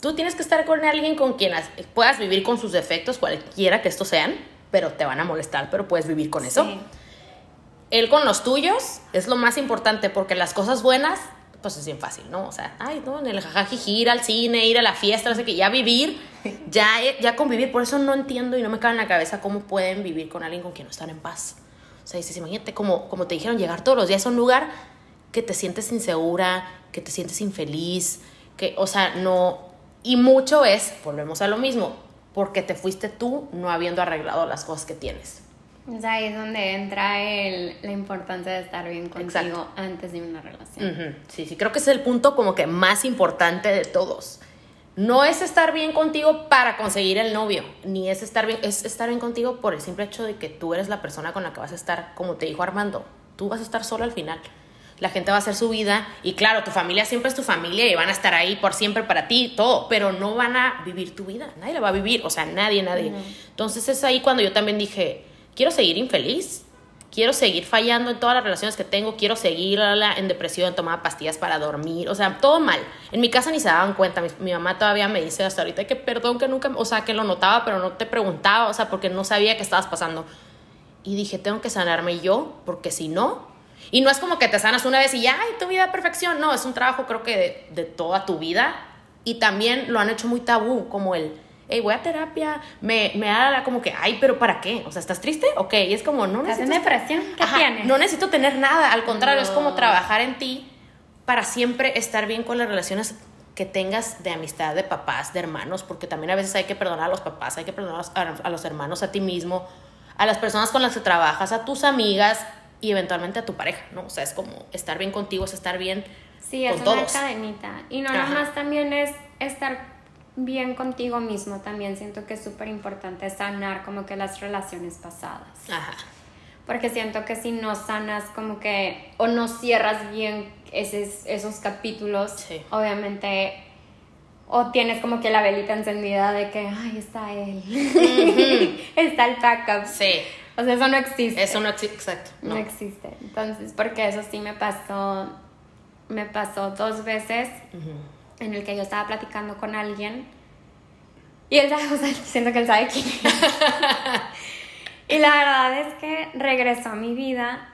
tú tienes que estar con alguien con quien puedas vivir con sus defectos, cualquiera que estos sean, pero te van a molestar, pero puedes vivir con eso. Él con los tuyos es lo más importante porque las cosas buenas, pues es bien fácil, ¿no? O sea, ay, no, en el jajajiji, ir al cine, ir a la fiesta, no sé qué, ya vivir, ya, ya convivir. Por eso no entiendo y no me cabe en la cabeza cómo pueden vivir con alguien con quien no están en paz. O sea, dices, imagínate, como, como te dijeron, llegar todos los días a un lugar que te sientes insegura, que te sientes infeliz, que, o sea, no. Y mucho es, volvemos a lo mismo, porque te fuiste tú no habiendo arreglado las cosas que tienes. Es ahí es donde entra el, la importancia de estar bien contigo antes de una relación. Sí, sí, creo que es el punto como que más importante de todos. No es estar bien contigo para conseguir el novio, ni es estar bien, es estar bien contigo por el simple hecho de que tú eres la persona con la que vas a estar, como te dijo Armando, tú vas a estar sola al final. La gente va a hacer su vida y claro, tu familia siempre es tu familia y van a estar ahí por siempre para ti, todo, pero no van a vivir tu vida, nadie la va a vivir, o sea, nadie, nadie. Entonces es ahí cuando yo también dije, quiero seguir infeliz, quiero seguir fallando en todas las relaciones que tengo, quiero seguir en depresión, tomaba pastillas para dormir, o sea, todo mal. En mi casa ni se daban cuenta, mi, mamá todavía me dice hasta ahorita que perdón que nunca, o sea, que lo notaba, pero no te preguntaba, o sea, porque no sabía qué estabas pasando. Y dije, tengo que sanarme yo, porque si no, y no es como que te sanas una vez y ya, ay, tu vida a perfección, no, es un trabajo creo que de, de toda tu vida. Y también lo han hecho muy tabú, como el hey, voy a terapia, me, me da como que, ay, pero ¿para qué? O sea, ¿estás triste? Ok, y es como, no necesito... depresión? ¿Qué tienes? No necesito tener nada, al contrario, es como trabajar en ti para siempre estar bien con las relaciones que tengas de amistad, de papás, de hermanos, porque también a veces hay que perdonar a los papás, hay que perdonar a los hermanos, a ti mismo, a las personas con las que trabajas, a tus amigas y eventualmente a tu pareja, ¿no? O sea, es como estar bien contigo, es estar bien sí, es una cadenita. Y no nada más también es estar bien contigo mismo también siento que es súper importante sanar como que las relaciones pasadas. Ajá. Porque siento que si no sanas como que o no cierras bien esos, esos capítulos, Sí. obviamente o tienes como que la velita encendida de que, ay, está él, está el backup. Sí. O sea, eso no existe. Eso no existe, exacto. no. No. existe. Entonces, porque eso sí me pasó, me pasó dos veces Ujú. En el que yo estaba platicando con alguien y él, o sea, siento que él sabe quién es. y la verdad es que regresó a mi vida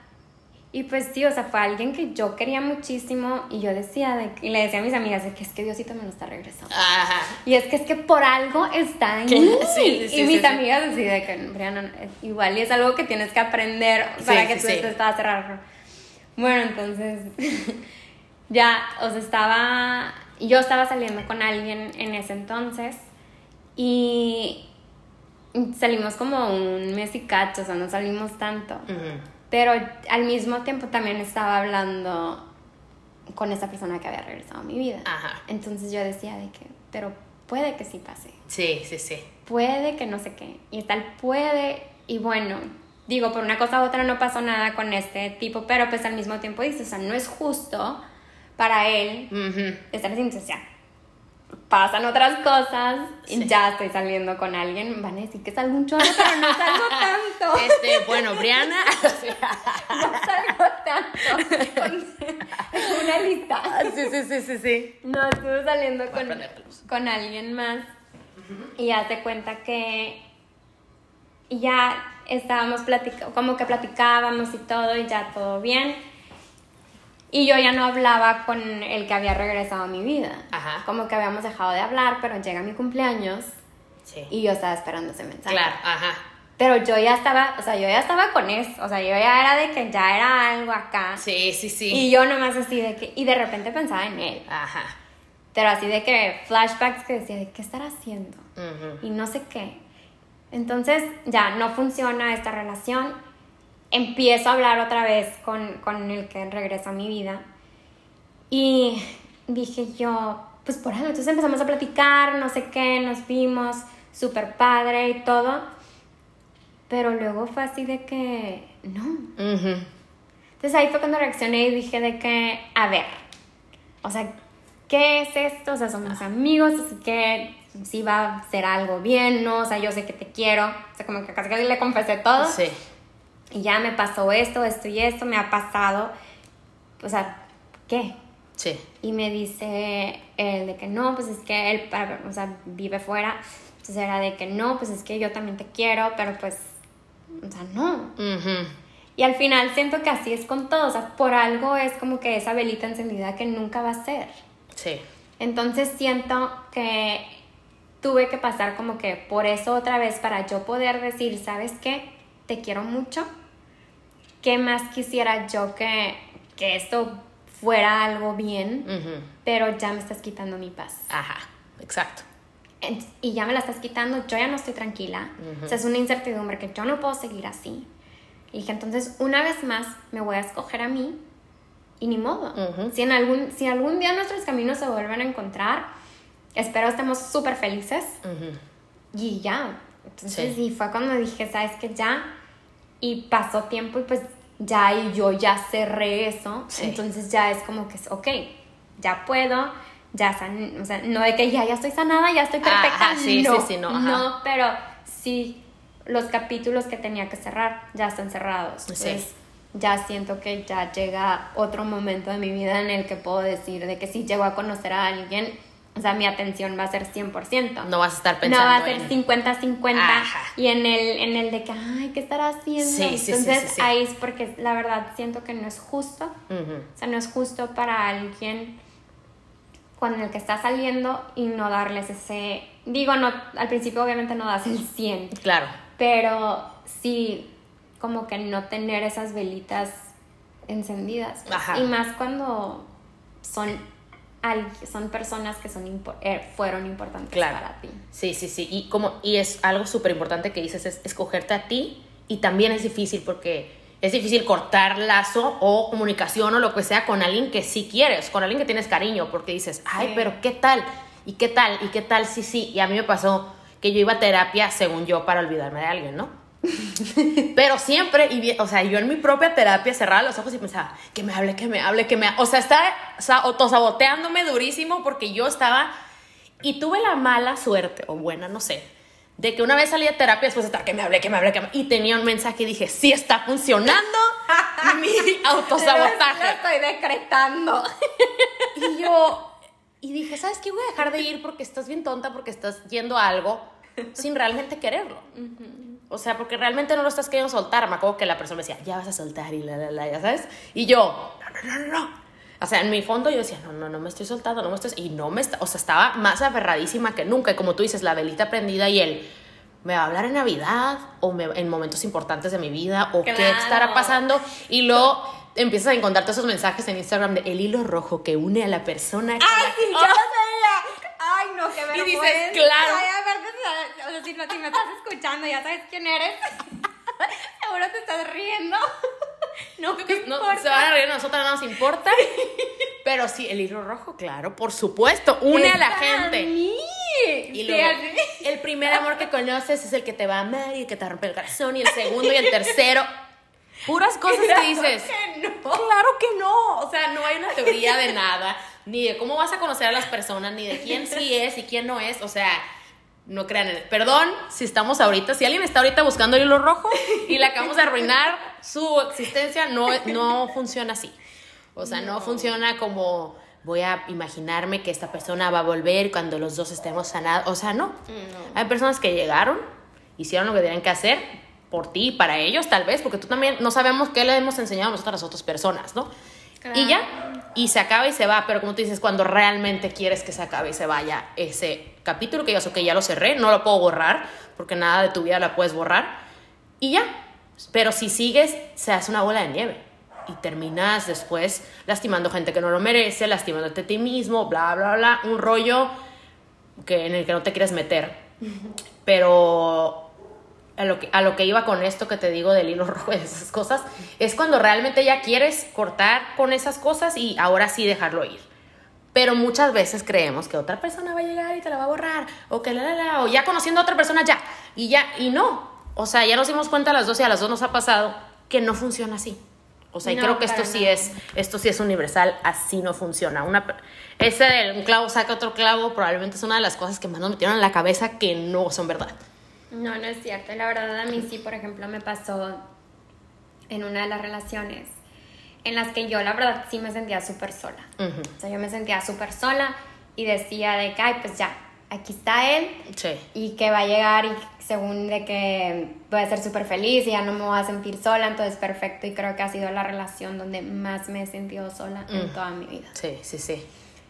y pues sí, o sea, fue alguien que yo quería muchísimo y yo decía, de, y le decía a mis amigas de que es que Diosito me lo está regresando. Ajá. Y es que es que por algo está en mí. sí, sí, y mis sí, sí. amigas así de que, Brianna, igual y es algo que tienes que aprender para que tú estés toda cerrada. Bueno, entonces ya, o sea, estaba, yo estaba saliendo con alguien en ese entonces y salimos como un mes y cacho, o sea, no salimos tanto. Pero al mismo tiempo también estaba hablando con esa persona que había regresado a mi vida. Ajá. Entonces yo decía de que, pero puede que sí pase, Sí, sí, sí. puede que no sé qué, y tal puede, y bueno, digo, por una cosa u otra no pasó nada con este tipo, pero pues al mismo tiempo dices, o sea, no es justo para él Ujú. estar así, entonces ya, pasan otras cosas, Sí. ya estoy saliendo con alguien, van a decir que salgo un chorro, pero no salgo tanto. Este, bueno, Briana. no salgo tanto. Con una lista. sí, sí, sí, sí, sí. No, estuve saliendo con, con alguien más y ya te cuenta que ya estábamos platicando, como que platicábamos y todo y ya todo bien. Y yo ya no hablaba con el que había regresado a mi vida. Ajá. Como que habíamos dejado de hablar, pero llega mi cumpleaños Sí. y yo estaba esperando ese mensaje. Claro, ajá. Pero yo ya estaba, o sea, yo ya estaba con eso. O sea, yo ya era de que ya era algo acá. Sí, sí, sí. Y yo nomás así de que, y de repente pensaba en él. Ajá. Pero así de que flashbacks que decía, de qué estará haciendo? Ujú. Y no sé qué. Entonces ya no funciona esta relación. Empiezo a hablar otra vez con, con el que regresó a mi vida. Y dije yo, pues por algo. Entonces empezamos a platicar, no sé qué, nos vimos, súper padre y todo. Pero luego fue así de que, no, entonces ahí fue cuando reaccioné y dije de que, a ver, o sea, ¿qué es esto? O sea, somos amigos, así que sí va a ser algo bien, ¿no? O sea, yo sé que te quiero. O sea, como que casi casi le confesé todo. Sí. Y ya me pasó esto, esto y esto, me ha pasado. O sea, ¿qué? Sí. Y me dice él de que no, pues es que él, o sea, vive fuera. Entonces era de que no, pues es que yo también te quiero, pero pues, o sea, no. Ujú. Y al final siento que así es con todo, o sea, por algo es como que esa velita encendida que nunca va a ser. Sí. Entonces siento que tuve que pasar como que por eso otra vez para yo poder decir, ¿sabes qué? Te quiero mucho. ¿Qué más quisiera yo que, que esto fuera algo bien? Ujú. Pero ya me estás quitando mi paz. Ajá. Exacto. Y ya me la estás quitando, yo ya no estoy tranquila. O sea, es una incertidumbre que yo no puedo seguir así. Y dije, entonces, una vez más, me voy a escoger a mí y ni modo. Ujú. si, en algún, si algún día nuestros caminos se vuelven a encontrar, espero estemos súper felices y ya. Entonces, Sí. y fue cuando dije, ¿sabes qué? Ya. Y pasó tiempo y pues ya, y yo ya cerré eso. Sí. Entonces ya es como que, ok, ya puedo, ya san, o sea, no de que ya, ya estoy sanada, ya estoy perfecta. Ajá, sí, no, sí, sí, no, ajá. no, pero sí, los capítulos que tenía que cerrar ya están cerrados. Sí. Entonces, ya siento que ya llega otro momento de mi vida en el que puedo decir de que si llego a conocer a alguien, o sea, mi atención va a ser 100%. No vas a estar No pensando va a ser en... 50-50 Ajá. y en el, en el de que, ay, ¿qué estará haciendo? Sí, sí, Entonces sí, ahí es porque la verdad siento que no es justo. O sea, no es justo para alguien con el que está saliendo y no darles ese... Digo, no, al principio obviamente no das el 100, Claro. pero sí como que no tener esas velitas encendidas. Ajá. Y más cuando son, son personas que son eh, fueron importantes Claro. para ti. Sí, sí, sí. Y, como, y es algo súper importante que dices, es escogerte a ti. Y también es difícil porque es difícil cortar lazo o comunicación o lo que sea con alguien que sí quieres, con alguien que tienes cariño, porque dices, ay, Sí. pero ¿qué tal? ¿y qué tal? ¿Y qué tal? Sí, sí. Y a mí me pasó que yo iba a terapia, según yo, para olvidarme de alguien, ¿no? Pero siempre, y, o sea, yo en mi propia terapia cerraba los ojos y pensaba, que me hable, que me hable, que me... O sea, estaba autosaboteándome durísimo porque yo estaba... Y tuve la mala suerte, o buena, no sé, de que una vez salí de terapia después de estar que me hable, que me hable, que me... Y tenía un mensaje y dije, sí está funcionando mi autosabotaje. Lo estoy decretando. Y yo... Y dije, ¿sabes qué? Voy a dejar de ir porque estás bien tonta, porque estás yendo a algo sin realmente quererlo. O sea, porque realmente no lo estás queriendo soltar. Me acuerdo que la persona me decía, ya vas a soltar y la, la, la, ya sabes. Y yo, no, no, no, no. O sea, en mi fondo yo decía, no, no, no me estoy soltando, no me estoy... Y no me está... O sea, estaba más aferradísima que nunca. Y como tú dices, la velita prendida y él, ¿me va a hablar en Navidad? ¿O me, en momentos importantes de mi vida? ¿O qué estará pasando? Y luego empiezas a encontrarte esos mensajes en Instagram de el hilo rojo que une a la persona. ¡Ay, sí, yo lo veía! ¡Ay, no, qué vergüenza! Y dices, claro. Ay, a ver, o sea, si, no, si me estás escuchando, ya sabes quién eres. Seguro te estás riendo. No, ¿qué no se van a reír, a nosotros no nos importa. Pero sí, el hilo rojo, claro, por supuesto, une a la gente. Mí. Y luego, el primer amor que conoces es el que te va a amar y el que te rompe el corazón, y el segundo y el tercero. Puras cosas claro que dices. Que no. Claro que no. O sea, no hay una teoría de nada, ni de cómo vas a conocer a las personas, ni de quién sí es y quién no es. O sea, no crean en Perdón si estamos ahorita, si alguien está ahorita buscando el hilo rojo y le acabamos de arruinar su existencia, no, no funciona así. O sea, no. funciona como voy a imaginarme que esta persona va a volver cuando los dos estemos sanados. O sea, no. Hay personas que llegaron, hicieron lo que tenían que hacer por ti y para ellos, tal vez, porque tú también no sabemos qué le hemos enseñado a nosotros a las otras personas, ¿no? Y ya, y se acaba y se va, pero como tú dices, cuando realmente quieres que se acabe y se vaya ese capítulo que ya, que ya lo cerré, no lo puedo borrar, porque nada de tu vida la puedes borrar, y ya. Pero si sigues, se hace una bola de nieve y terminas después lastimando gente que no lo merece, lastimándote a ti mismo, bla, bla, bla, un rollo que, en el que no te quieres meter. Pero a lo, que, a lo que iba con esto que te digo del hilo rojo de esas cosas, es cuando realmente ya quieres cortar con esas cosas y ahora sí dejarlo ir. Pero muchas veces creemos que otra persona va a llegar y te la va a borrar, o que la, la, la, o ya conociendo a otra persona ya, y ya, y no. O sea, ya nos dimos cuenta a las dos y a las dos nos ha pasado que no funciona así. O sea, y creo que esto sí es, esto sí es universal, así no funciona. Una, ese de un clavo saca otro clavo probablemente es una de las cosas que más nos metieron en la cabeza que no son verdad. No, no es cierto. La verdad a mí sí, por ejemplo, me pasó en una de las relaciones en las que yo la verdad sí me sentía súper sola. O sea, yo me sentía súper sola y decía de que, ay, pues ya, aquí está él sí. y que va a llegar y según de que voy a ser súper feliz y ya no me voy a sentir sola, entonces perfecto y creo que ha sido la relación donde más me he sentido sola en toda mi vida. Sí, sí, sí.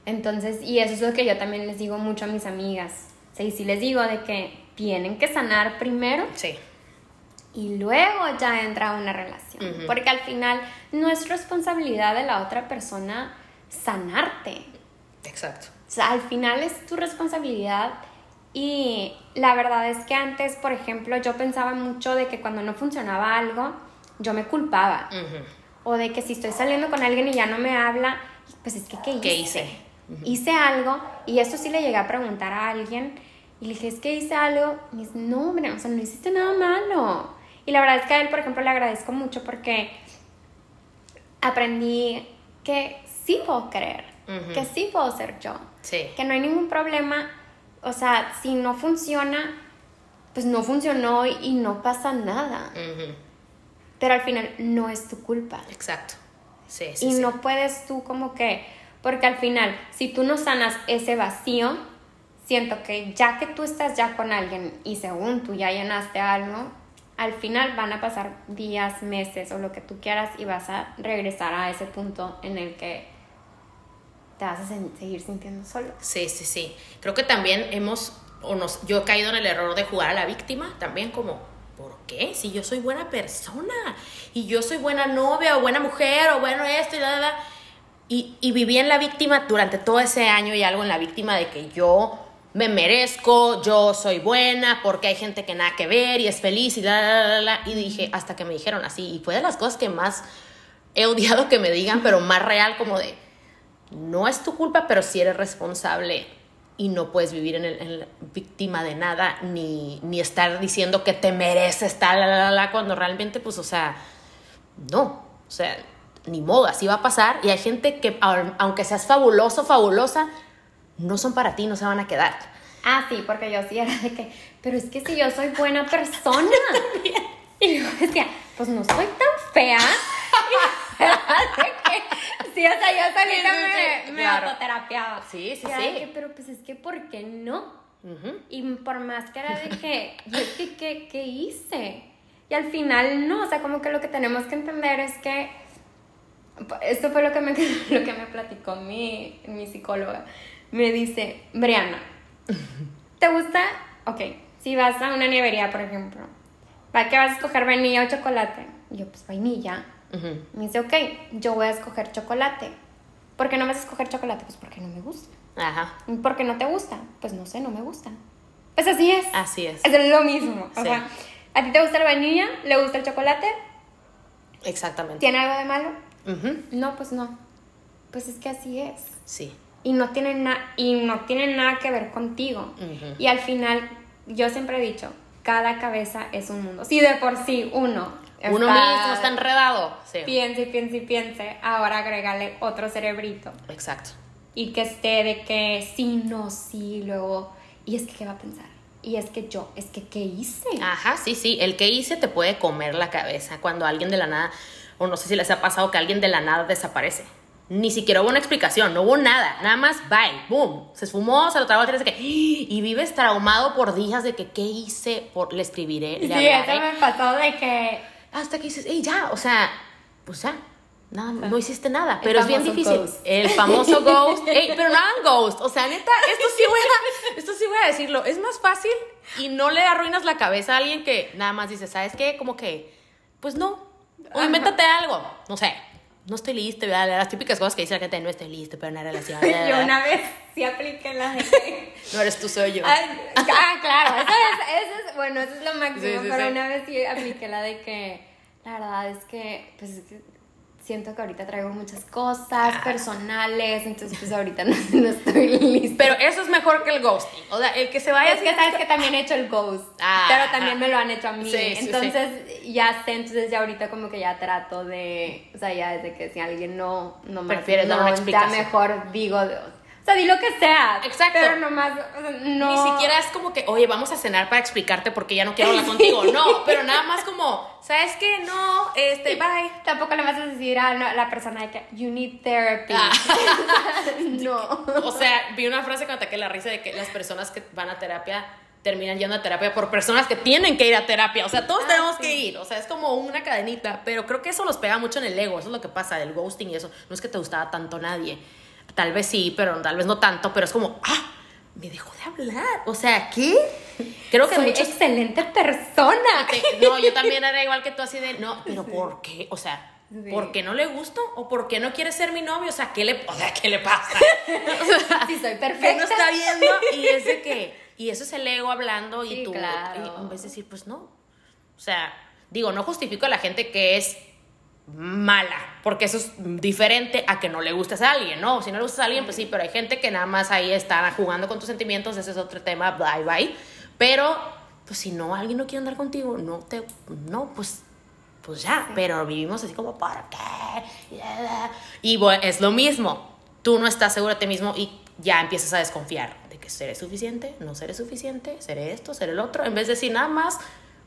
Entonces, y eso es lo que yo también les digo mucho a mis amigas. Y sí les digo de que tienen que sanar primero. Sí. Y luego ya entra una relación. Uh -huh. Porque al final no es responsabilidad de la otra persona sanarte. Exacto. O sea, al final es tu responsabilidad. Y la verdad es que antes, por ejemplo, yo pensaba mucho de que cuando no funcionaba algo, yo me culpaba. Uh -huh. O de que si estoy saliendo con alguien y ya no me habla, pues es que ¿qué hice? ¿Qué hice? Uh -huh. Hice algo y esto sí le llegué a preguntar a alguien y le dije, es que hice algo. Y me dice, no, hombre, o sea, no hiciste nada malo. Y la verdad es que a él, por ejemplo, le agradezco mucho porque aprendí que sí puedo creer, uh -huh. que sí puedo ser yo. Sí. Que no hay ningún problema. O sea, si no funciona, pues no funcionó y no pasa nada. Uh -huh. Pero al final no es tu culpa. Exacto. Sí, sí, y sí. no puedes tú como que, porque al final, si tú no sanas ese vacío, siento que ya que tú estás ya con alguien y según tú ya llenaste algo, al final van a pasar días, meses o lo que tú quieras y vas a regresar a ese punto en el que te vas a seguir sintiendo solo. Sí, sí, sí. Creo que también hemos, o nos, yo he caído en el error de jugar a la víctima, también como, ¿por qué? Si yo soy buena persona y yo soy buena novia o buena mujer o bueno esto y la, la, la. Y, y viví en la víctima durante todo ese año y algo en la víctima de que yo me merezco, yo soy buena, porque hay gente que nada que ver y es feliz y la, la, la, la. Y dije, hasta que me dijeron así, y fue de las cosas que más he odiado que me digan, pero más real como de, no es tu culpa, pero sí eres responsable y no puedes vivir en, el, en la víctima de nada ni, ni estar diciendo que te mereces tal, la, la, la, cuando realmente, pues, o sea, no, o sea, ni modo, así va a pasar y hay gente que, au- aunque seas fabuloso, fabulosa, no son para ti, no se van a quedar. Ah, sí, porque yo sí era de que, pero es que si yo soy buena persona. y yo decía, pues no soy tan fea. Sí, o sea, yo solita me, me claro. autoterapiaba. Sí, sí, sí. que, pero pues es que, ¿por qué no? Y por más que era de que, y es que, ¿qué, qué hice? Y al final no, o sea, como que lo que tenemos que entender es que, esto fue lo que me, lo que me platicó mi, mi psicóloga. Me dice, Brianna, ¿te gusta? Ok, si vas a una nievería, por ejemplo, ¿para qué vas a escoger vainilla o chocolate? Y yo, pues vainilla. Me dice, ok, yo voy a escoger chocolate. ¿Por qué no vas a escoger chocolate? Pues porque no me gusta. Ajá, ¿Y ¿Por qué no te gusta? Pues no sé, no me gusta. Pues así es. así es. Es lo mismo. O sea, ¿a ti te gusta la vainilla? ¿Le gusta el chocolate? Exactamente. ¿Tiene algo de malo? No, pues no. Pues es que así es. Sí. Y no tiene, na y no tiene nada que ver contigo. Y al final, yo siempre he dicho, cada cabeza es un mundo. Si de por sí uno Uno está- mismo está enredado. Sí. Piense y piense y piense, ahora agrégale otro cerebrito. Exacto. y que esté de que sí, no, sí, luego, y es que qué va a pensar, y es que yo, es que qué hice. Ajá, sí, sí. El que hice te puede comer la cabeza cuando alguien de la nada, o no sé si les ha pasado que alguien de la nada desaparece. Ni siquiera hubo una explicación, no hubo nada. Nada más, bye, boom. Se esfumó, se lo tragó, tienes que. Y vives traumado por días de que, ¿qué hice? Por, le escribiré, le sí, hablaré. eso me pasó de que Hasta que dices, ey, ya, o sea, pues ya. Nada, no hiciste nada, pero es bien difícil. ghost. El famoso ghost. Ey, pero no hagan ghost. O sea, neta, esto sí, voy a, esto sí voy a decirlo. Es más fácil y no le arruinas la cabeza a alguien que nada más dice, ¿sabes qué? Como que, pues no. O invéntate algo. No sé. No estoy lista, ¿verdad? Las típicas cosas que dice la gente, no estoy lista para una relación. yo una vez sí apliqué la de que... No eres tú, soy yo. Ay, ah, claro, eso es, eso es, bueno, eso es lo máximo, Sí, sí, pero sí. una vez sí apliqué la de que, la verdad es que, pues, es que siento que ahorita traigo muchas cosas Ah. personales, entonces pues ahorita no, no estoy lista. Pero eso es mejor que el ghosting. O sea, el que se vaya Es que sabes que también he hecho el ghost, Ah, pero también ah. me lo han hecho a mí. Sí, entonces ya sé, entonces ya ahorita como que ya trato de, o sea, ya desde que si alguien no, no me Prefieres dar no, una ya explicación. mejor digo, o sea, di lo que sea. Exacto. Pero nomás, o sea, no. Ni siquiera es como que, oye, vamos a cenar para explicarte por qué ya no quiero hablar contigo. No, pero nada más como, ¿sabes qué? No, este, bye. Tampoco le vas a decir a la- persona de que you need therapy. Ah. no. O sea, vi una frase que me ataqué la risa de que las personas que van a terapia terminan yendo a terapia por personas que tienen que ir a terapia. O sea, todos Ah, tenemos sí. que ir. O sea, es como una cadenita. Pero creo que eso nos pega mucho en el ego. Eso es lo que pasa, del ghosting y eso. No es que te gustaba tanto nadie. Tal vez sí, pero tal vez no tanto. Pero es como, ah, me dejó de hablar. O sea, ¿qué? Creo que Soy muchos excelente persona. No, yo también era igual que tú, así de, no, pero ¿por qué? O sea, Sí. ¿por qué no le gusto? ¿O por qué no quiere ser mi novio? O sea, ¿qué le, o sea, ¿qué le pasa? Sí, soy ¿qué perfecta. no está viendo? Y es de que, y eso es el ego hablando y tú, claro. y en vez de decir, pues no. O sea, digo, no justifico a la gente que es mala, porque eso es diferente a que no le gustes a alguien, ¿no? Si no le gustas a alguien, pues sí, pero hay gente que nada más ahí está jugando con tus sentimientos, ese es otro tema, bye bye. Pero, pues si no, alguien no quiere andar contigo, no te, no, pues, pues ya, pero vivimos así como, ¿por qué? Y bueno, es lo mismo, tú no estás seguro de ti mismo y ya empiezas a desconfiar de que seré suficiente, no seré suficiente, seré esto, seré el otro, en vez de decir nada más,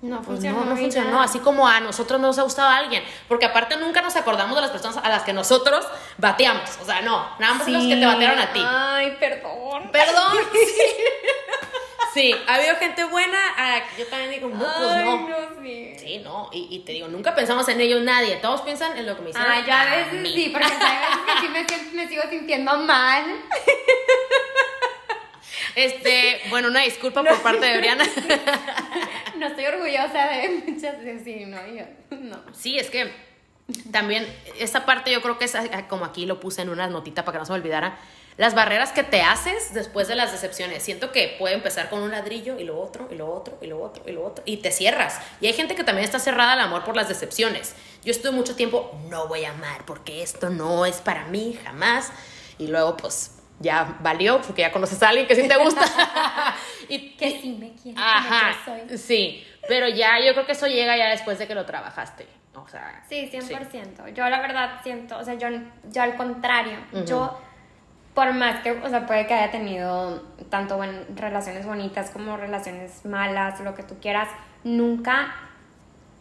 No pues funcionó. no, funcionó. nada. Así como a nosotros nos ha gustado a alguien. Porque aparte nunca nos acordamos de las personas a las que nosotros bateamos. O sea, no, nada más los que te batearon a ti. Ay, perdón. Perdón. Sí, ha habido gente buena a la que yo también digo, no, pues Ay, no. no, sí. Sí, no, y, y te digo, nunca pensamos en ellos nadie, todos piensan en lo que me hicieron. Ah, yo a veces mí. sí, porque a veces que sí me, me sigo sintiendo mal. Este, bueno, una disculpa por parte de Briana. No estoy orgullosa de muchas veces, sí, no, yo, no. Sí, es que también esa parte yo creo que es ah, como aquí lo puse en una notita para que no se me olvidara. Las barreras que te haces después de las decepciones. Siento que puede empezar con un ladrillo y lo otro, y lo otro, y lo otro, y lo otro, y te cierras. Y hay gente que también está cerrada al amor por las decepciones. Yo estuve mucho tiempo, no voy a amar porque esto no es para mí, jamás. Y luego, pues, ya valió, porque ya conoces a alguien que sí te gusta. y, que sí me quiere. Ajá, sí, pero ya yo creo que eso llega ya después de que lo trabajaste. O sea, sí, 100%. Yo la verdad siento, o sea, yo, yo al contrario, yo por más que, o sea, puede que haya tenido tanto relaciones bonitas como relaciones malas, lo que tú quieras, nunca,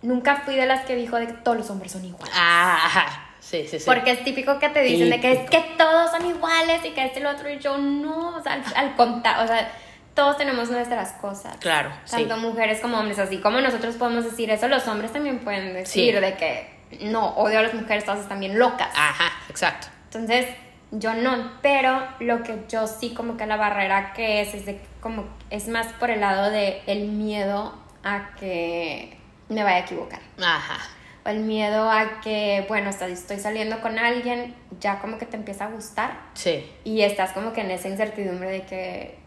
nunca fui de las que dijo de que todos los hombres son iguales. Ah, sí, sí, sí. Porque es típico que te dicen de que es que todos son iguales y que este y lo otro, y yo no, o sea, al, contar, o sea, todos tenemos nuestras cosas. Claro. Tanto mujeres como hombres, así como nosotros podemos decir eso, los hombres también pueden decir de que no, odio a las mujeres, todas están bien locas. Ajá, exacto. Entonces, yo no, pero lo que yo sí como que la barrera que es, es de como, es más por el lado de el miedo a que me vaya a equivocar. Ajá. O el miedo a que, bueno, estoy saliendo con alguien, ya como que te empieza a gustar. Sí. Y estás como que en esa incertidumbre de que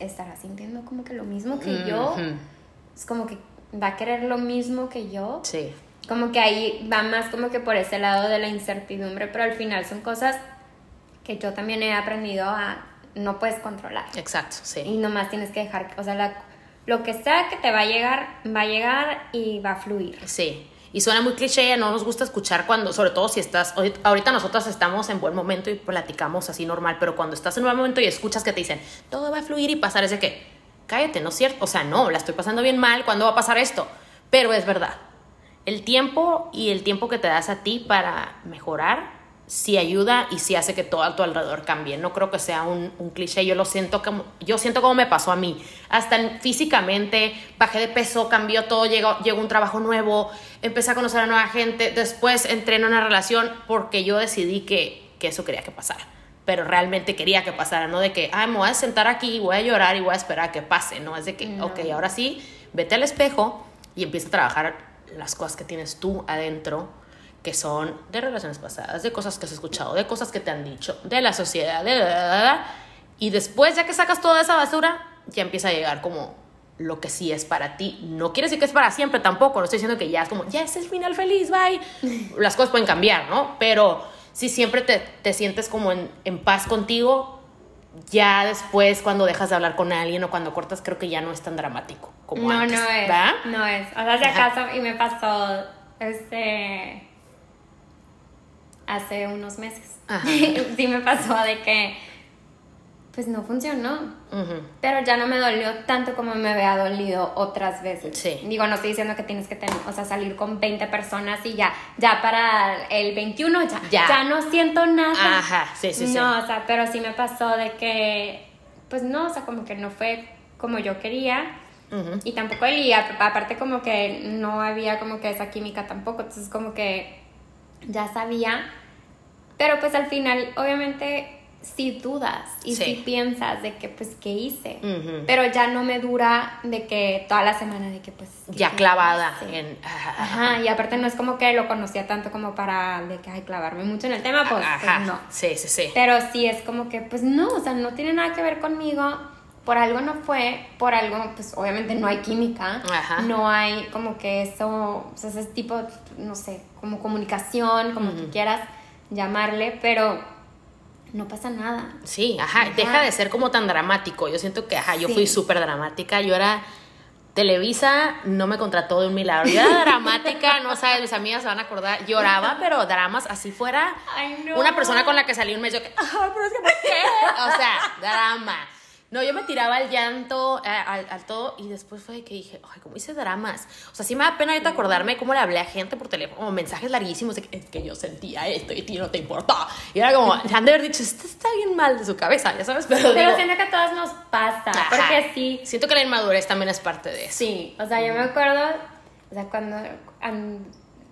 estará sintiendo como que lo mismo que yo. Es como que va a querer lo mismo que yo. Sí. Como que ahí va más como que por ese lado de la incertidumbre, pero al final son cosas que yo también he aprendido a no puedes controlar. Exacto, sí. Y nomás tienes que dejar, o sea, lo que sea que te va a llegar, va a llegar y va a fluir. Sí. Y suena muy cliché, no nos gusta escuchar cuando, sobre todo si estás, ahorita nosotras estamos en buen momento y platicamos así normal, pero cuando estás en buen momento y escuchas que te dicen, todo va a fluir y pasar, es de que, cállate, ¿no es cierto? O sea, no, la estoy pasando bien mal, ¿cuándo va a pasar esto? Pero es verdad. El tiempo y el tiempo que te das a ti para mejorar sí ayuda y sí hace que todo a tu alrededor cambie. No creo que sea un, un, cliché, yo lo siento como, yo siento como me pasó a mí. Hasta físicamente bajé de peso, cambió todo, llegó, llegó un trabajo nuevo, empecé a conocer a nueva gente, después entré en una relación porque yo decidí que, que eso quería que pasara. Pero realmente quería que pasara, no de que, ay, me voy a sentar aquí, voy a llorar y voy a esperar a que pase, no, es de que, ok, ahora sí, vete al espejo y empieza a trabajar las cosas que tienes tú adentro que son de relaciones pasadas, de cosas que has escuchado, de cosas que te han dicho, de la sociedad, de... y después, ya que sacas toda esa basura, ya empieza a llegar como lo que sí es para ti. No quiere decir que es para siempre tampoco, no estoy diciendo que ya es como, ya es el final feliz, bye. Las cosas pueden cambiar, ¿no? Pero si siempre te, te sientes como en, en, paz contigo, ya después cuando dejas de hablar con alguien o cuando cortas, creo que ya no es tan dramático como no, antes. No, es. No es. O sea, si acaso, y me pasó, este hace unos meses. sí me pasó de que pues no funcionó. Pero ya no me dolió tanto como me había dolido otras veces. Sí. Digo, no estoy diciendo que tienes que tener, o sea, salir con 20 personas y ya, ya para el 21 ya, ya. no siento nada. Ajá, sí, sí, sí. No, o sea, pero sí me pasó de que, pues no, o sea, como que no fue como yo quería. Y tampoco él, y aparte como que no había como que esa química tampoco. Entonces como que ya sabía pero pues al final, obviamente, sí dudas y sí, piensas de que pues qué hice. Pero ya no me dura de que toda la semana de que pues... Ya clavada en... Ajá, y aparte no es como que lo conocía tanto como para de que, ay, clavarme mucho en el tema, pues, pues no. Sí, sí, sí. Pero sí es como que pues no, o sea, no tiene nada que ver conmigo. Por algo no fue, por algo, pues obviamente no hay química, no hay como que eso, o sea, ese tipo, no sé, como comunicación, como tú quieras llamarle, pero no pasa nada. Sí, ajá, deja de ser como tan dramático. Yo siento que, ajá, yo fui súper dramática, yo era... Televisa no me contrató de un milagro. Yo era dramática, no sabes, mis amigas se van a acordar. Lloraba, pero dramas, así fuera. Una persona con la que salí un mes, yo que, pero es que, ¿por qué? O sea, drama. No, yo me tiraba al llanto, al, todo, y después fue que dije, ay, ¿cómo hice dramas? O sea, sí me da pena ahorita acordarme cómo le hablé a gente por teléfono, mensajes larguísimos de que, es que yo sentía esto y a ti no te importa. Y era como, han de haber dicho, este está bien mal de su cabeza, ya sabes, pero. Pero siento que a todas nos pasa, porque sí. Siento que la inmadurez también es parte de eso. Sí, o sea, yo me acuerdo, o sea, cuando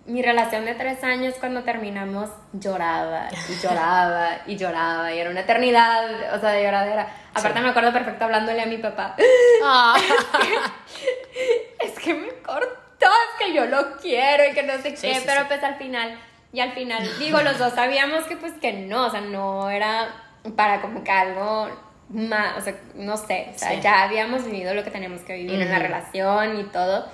mi relación de tres años cuando terminamos lloraba y lloraba y lloraba y era una eternidad, o sea, de lloradera. Aparte me acuerdo perfecto hablándole a mi papá. Ah. es, que, me cortó, es que yo lo quiero y que no sé qué, pero pues al final, y al final, digo, los dos sabíamos que pues que no, o sea, no era para como que algo más, o sea, no sé, o sea, ya habíamos vivido lo que teníamos que vivir en la relación y todo.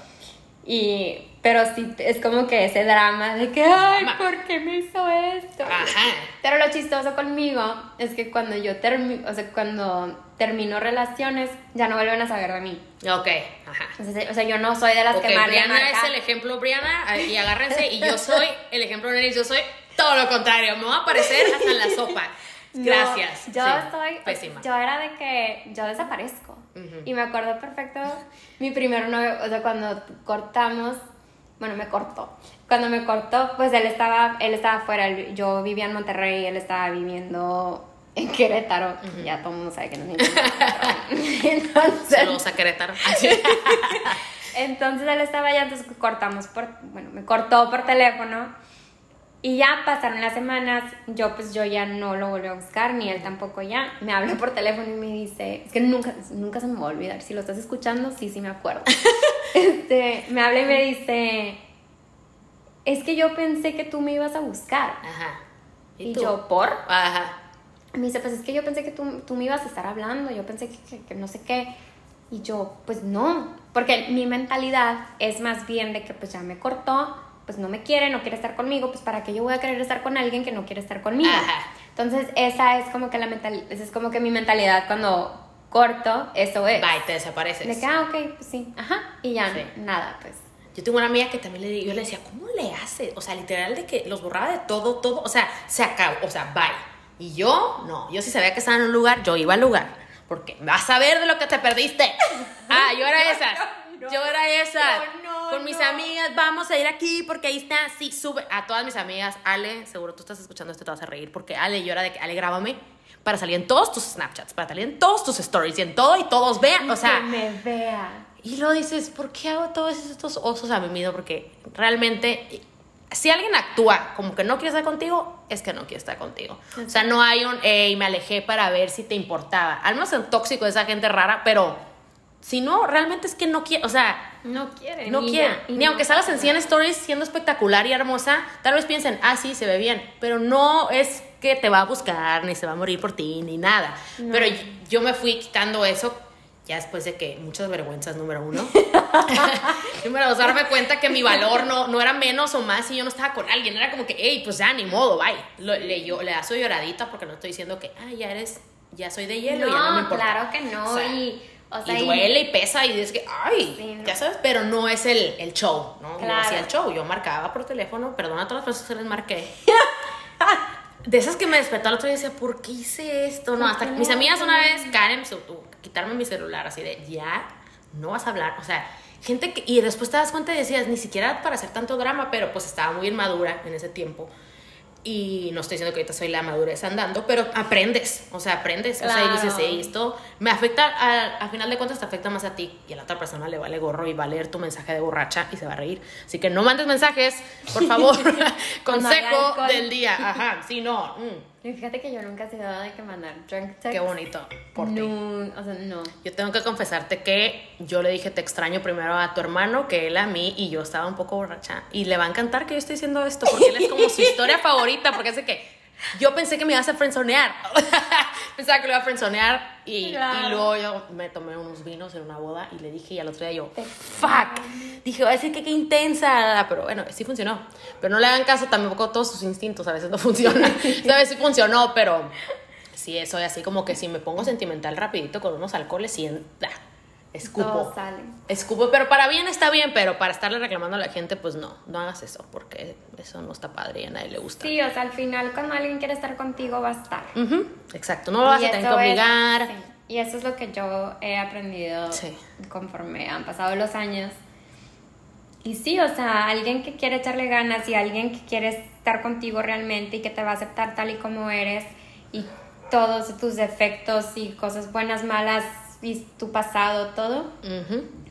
Y, pero sí, es como que ese drama de que, ay, ¿por qué me hizo esto? Ajá. Pero lo chistoso conmigo es que cuando yo termino, o sea, cuando termino relaciones, ya no vuelven a saber de mí. Ok, ajá. O sea, yo no soy de las que más Brianna es el ejemplo, Brianna, y agárrense, y yo soy el ejemplo Neris, yo soy todo lo contrario, me voy a aparecer hasta en la sopa. Gracias. yo Sí, estoy, Pésima. yo era de que yo desaparezco. Y me acuerdo perfecto, mi primer novio, o sea, cuando cortamos, bueno, me cortó. Cuando me cortó, pues él estaba, él estaba afuera, él- yo vivía en Monterrey, él estaba viviendo en Querétaro. Ya todo el mundo sabe que no es Entonces, Saludos a Querétaro. Entonces él estaba allá, entonces cortamos por, bueno, me cortó por teléfono. Y ya pasaron las semanas, yo pues yo ya no lo volví a buscar, ni él tampoco ya. Me habla por teléfono y me dice, es que nunca, nunca se me va a olvidar, si lo estás escuchando, sí, sí me acuerdo. este, me habla y me dice, es que yo pensé que tú me ibas a buscar. Ajá. Y, tú? yo, ¿por? Ajá. Me dice, pues es que yo pensé que tú, tú me ibas a estar hablando, yo pensé que, que- que no sé qué. Y yo, pues no, porque mi mentalidad es más bien de que pues ya me cortó, pues no me quiere, no quiere estar conmigo, pues para qué yo voy a querer estar con alguien que no quiere estar conmigo. Ajá. Entonces esa es como que la mental, esa es como que mi mentalidad cuando corto, eso es. Bye, te desapareces. De que, ah, ok, pues sí, ajá, y ya Sí. nada, pues. Yo tengo una amiga que también le yo le decía, ¿cómo le hace? O sea, literal de que los borraba de todo, todo, o sea, se acabó, o sea, bye. Y yo, no, yo sí sabía que estaba en un lugar, yo iba al lugar, porque vas a ver de lo que te perdiste. Ah, yo era esa. No, yo era esa. no, no, Con mis amigas, vamos a ir aquí porque ahí está, sí, sube. A todas mis amigas, Ale, seguro tú estás escuchando esto, te vas a reír, porque Ale, yo era de que, Ale, grábame para salir en todos tus Snapchats, para salir en todos tus stories y en todo y todos vean, o sea. que me vea. Y luego dices, ¿por qué hago todos estos osos a mi miedo? Porque realmente, si alguien actúa como que no quiere estar contigo, es que no quiere estar contigo. O sea, no hay un, hey, me alejé para ver si te importaba. Al menos en tóxico de esa gente rara, pero si no, realmente es que no quiere, o sea, No quiere. no ni quiere. ya, Ni no aunque salgas en pasa 100 nada. stories siendo espectacular y hermosa, tal vez piensen, ah, sí, se ve bien. Pero no es que te va a buscar, ni se va a morir por ti, ni nada. No. Pero yo, yo me fui quitando eso ya después de que muchas vergüenzas, número uno. número dos, darme cuenta que mi valor no, no era menos o más si yo no estaba con alguien. Era como que, hey, pues ya, ni modo, bye. Lo- le, yo, le da su lloradita porque no estoy diciendo que, ah, ya eres, ya soy de hielo, no, ya no me importa. claro que no. O sea, y, o sea, y duele y pesa y dices que, ay, Sí, no. ya sabes, pero no es el, el show, ¿no? Yo Claro. hacía el show, yo marcaba por teléfono, perdona a todas las personas que les marqué. De esas que me despertó el otro día y decía, ¿por qué hice esto? No, ¿Por hasta mis amigas una vez, Karen, se tuvo que quitarme mi celular así de, ya, no vas a hablar. O sea, gente que, y después te das cuenta y decías, ni siquiera para hacer tanto drama, pero pues estaba muy inmadura en ese tiempo. Y no estoy diciendo que ahorita soy la madurez andando, pero aprendes, o sea, aprendes. O sea, y dices, hey, esto me afecta, al, al final de cuentas te afecta más a ti y a la otra persona le vale gorro y va a leer tu mensaje de borracha y se va a reír. Así que no mandes mensajes, por favor. Consejo del día. Ajá, sí, no. mm, Y fíjate que yo nunca he sido de que mandar drunk text. qué bonito por ti. no, o sea, no. Yo tengo que confesarte que yo le dije te extraño primero a tu hermano que él a mí y yo estaba un poco borracha. Y le va a encantar que yo esté diciendo esto porque él es como su historia favorita porque hace que yo pensé que me ibas a frenzonear. Pensaba que lo iba a frenzonear y, Claro. y luego yo me tomé unos vinos en una boda y le dije y al otro día yo, fuck. Dije, va a decir que qué intensa, pero bueno, sí funcionó. Pero no le hagan caso tampoco todos sus instintos, a veces no funcionan. A veces sí funcionó, pero sí, soy así como que si me pongo sentimental rapidito con unos alcoholes y en- ah, escupo. Todo sale. Escupo, pero para bien está bien, pero para estarle reclamando a la gente, pues no, no hagas eso, porque eso no está padre y a nadie le gusta. Sí, o sea, al final cuando alguien quiere estar contigo va a estar. Ujú, exacto, no lo vas a tener que es- obligar. sí. Y eso es lo que yo he aprendido Sí. conforme han pasado los años. Y sí, o sea, alguien que quiere echarle ganas y alguien que quiere estar contigo realmente y que te va a aceptar tal y como eres y todos tus defectos y cosas buenas, malas y tu pasado, todo,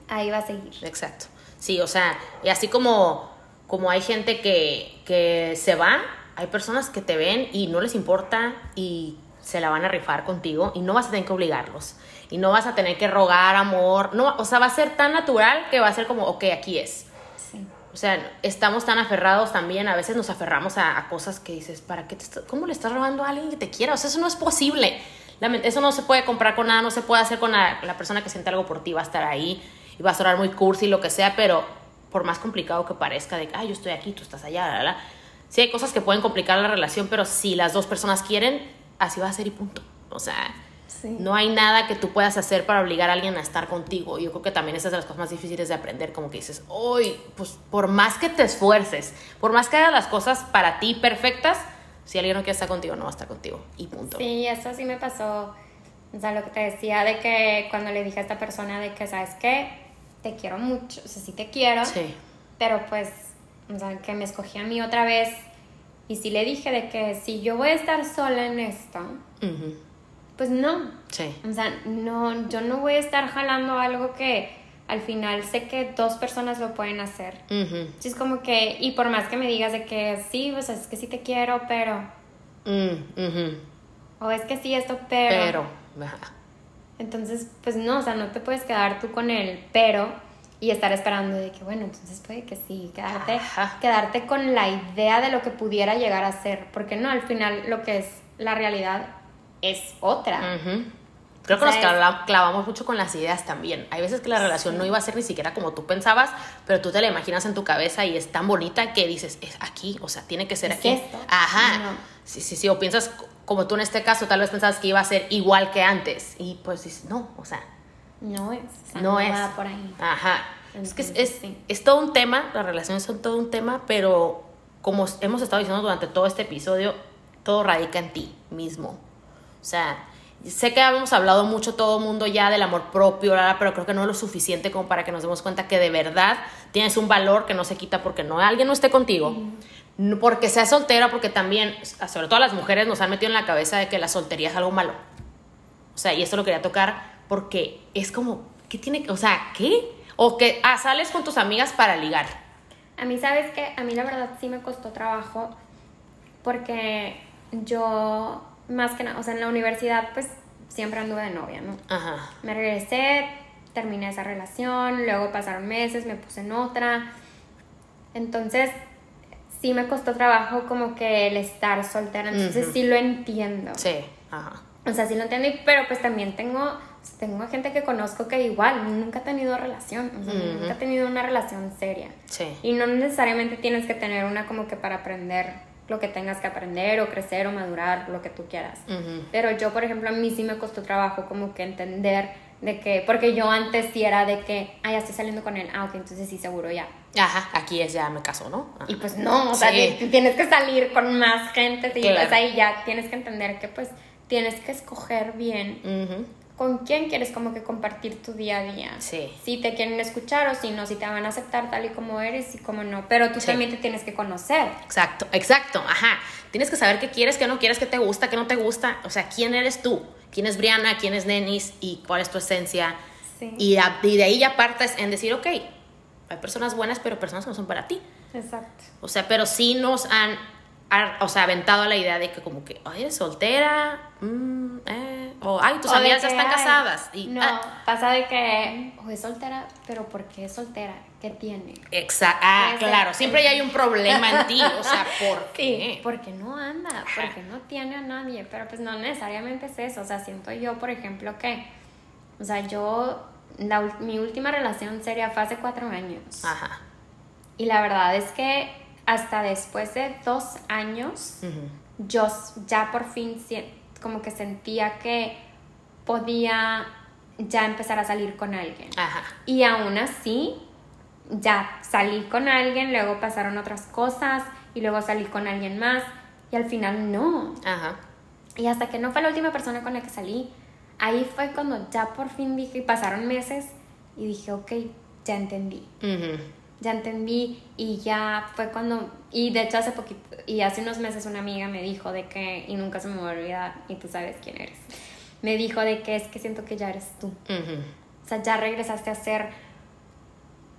ahí va a seguir. Exacto. Sí, o sea, y así como, como hay gente que, que se va, hay personas que te ven y no les importa y se la van a rifar contigo y no vas a tener que obligarlos. Y no vas a tener que rogar amor. No, o sea, va a ser tan natural que va a ser como, ok, aquí es. Sí. O sea, estamos tan aferrados también, a veces nos aferramos a, a cosas que dices, ¿para qué te ¿Cómo le estás robando a alguien que te quiera? O sea, eso no es posible. Eso no se puede comprar con nada, no se puede hacer con la, la persona que siente algo por ti, va a estar ahí y va a sonar muy cursi, lo que sea, pero por más complicado que parezca, de que, ay, yo estoy aquí, tú estás allá, la, la. Sí hay cosas que pueden complicar la relación, pero si las dos personas quieren, así va a ser y punto. O sea, no hay nada que tú puedas hacer para obligar a alguien a estar contigo. Yo creo que también esa es de las cosas más difíciles de aprender, como que dices, hoy, pues por más que te esfuerces, por más que hagas las cosas para ti perfectas, si alguien no quiere estar contigo, no va a estar contigo. Y punto. Sí, eso sí me pasó. O sea, lo que te decía de que cuando le dije a esta persona de que, ¿sabes qué? Te quiero mucho, o sea, sí te quiero. Sí. Pero pues, o sea, que me escogí a mí otra vez. Y sí le dije de que si yo voy a estar sola en esto, pues no. Sí. O sea, no, yo no voy a estar jalando algo que al final sé que dos personas lo pueden hacer. Es como que, y por más que me digas de que sí, o sea, es que sí te quiero, pero, Mm, o es que sí esto, pero. Pero, ajá. Entonces, pues no, o sea, no te puedes quedar tú con el pero y estar esperando de que, bueno, entonces puede que sí, quedarte, Ajá. quedarte con la idea de lo que pudiera llegar a ser, porque no, al final lo que es la realidad es otra. Creo que nos clavamos mucho con las ideas también. Hay veces que la relación no iba a ser ni siquiera como tú pensabas, pero tú te la imaginas en tu cabeza y es tan bonita que dices, es aquí, o sea, tiene que ser ¿Es aquí. esto? Ajá. No. Sí, sí, sí. O piensas, como tú en este caso, tal vez pensabas que iba a ser igual que antes. Y pues dices, no, o sea, No es, o sea, no, no, es. va por ahí. Ajá. Es que es, Entonces, es, sí. es todo un tema, las relaciones son todo un tema, pero como hemos estado diciendo durante todo este episodio, todo radica en ti mismo. O sea, sé que hemos hablado mucho todo el mundo ya del amor propio, pero creo que no es lo suficiente como para que nos demos cuenta que de verdad tienes un valor que no se quita porque no alguien no esté contigo. no Porque seas soltera, porque también, sobre todo las mujeres, nos han metido en la cabeza de que la soltería es algo malo. O sea, y esto lo quería tocar porque es como, ¿qué tiene que, o sea, qué? O que, ah, sales con tus amigas para ligar. A mí, ¿sabes qué? A mí la verdad sí me costó trabajo porque yo, más que nada, o sea, en la universidad pues siempre anduve de novia, ¿no? Ajá. Me regresé, terminé esa relación, luego pasaron meses, me puse en otra. Entonces, sí me costó trabajo como que el estar soltera, entonces sí lo entiendo. Sí, ajá. O sea, sí lo entiendo, pero pues también tengo, tengo gente que conozco que igual nunca ha tenido relación, o sea, nunca ha tenido una relación seria. Sí. Y no necesariamente tienes que tener una como que para aprender lo que tengas que aprender o crecer o madurar, lo que tú quieras. Pero yo, por ejemplo, a mí sí me costó trabajo como que entender de que, porque yo antes sí era de que, ah, ya estoy saliendo con él, ah, ok, entonces sí, seguro ya. Ajá, aquí es ya me caso, ¿no? Ajá. Y pues no, o sea, Sí. tienes que salir con más gente, y Claro. pues ahí ya tienes que entender que pues tienes que escoger bien. Con quién quieres como que compartir tu día a día. Sí. Si te quieren escuchar o si no, si te van a aceptar tal y como eres y como no. Pero tú Sí. también te tienes que conocer. Exacto, exacto, ajá. Tienes que saber qué quieres, qué no quieres, qué te gusta, qué no te gusta. O sea, quién eres tú, quién es Briana, quién es Nenis y cuál es tu esencia. Sí. Y, a- y de ahí ya partes en decir, ok, hay personas buenas, pero personas que no son para ti. Exacto. O sea, pero sí nos han, o sea, aventado la idea de que como que, ay, eres soltera, Mm, eh, o ay, tus O amigas ya están casadas. Y, no, ah, pasa de que o es soltera, pero ¿por qué es soltera? ¿Qué tiene? Exacto. Ah, claro. Siempre ya hay un problema en ti. O sea, ¿por qué? Sí, porque no anda, porque no tiene a nadie, pero pues no necesariamente es eso, o sea, siento yo, por ejemplo, que, o sea, yo, la mi última relación seria fue hace cuatro años, Ajá. y la verdad es que hasta después de dos años, yo ya por fin si- como que sentía que podía ya empezar a salir con alguien. Ajá. Y aún así, ya salí con alguien, luego pasaron otras cosas y luego salí con alguien más y al final no. Ajá. Y hasta que no fue la última persona con la que salí, ahí fue cuando ya por fin dije, y pasaron meses y dije, ok, ya entendí. Ujú. Ya entendí y ya fue cuando, y de hecho hace poquito, y hace unos meses una amiga me dijo de que, y nunca se me va a olvidar, y tú sabes quién eres, me dijo de que es que siento que ya eres tú. O sea, ya regresaste a ser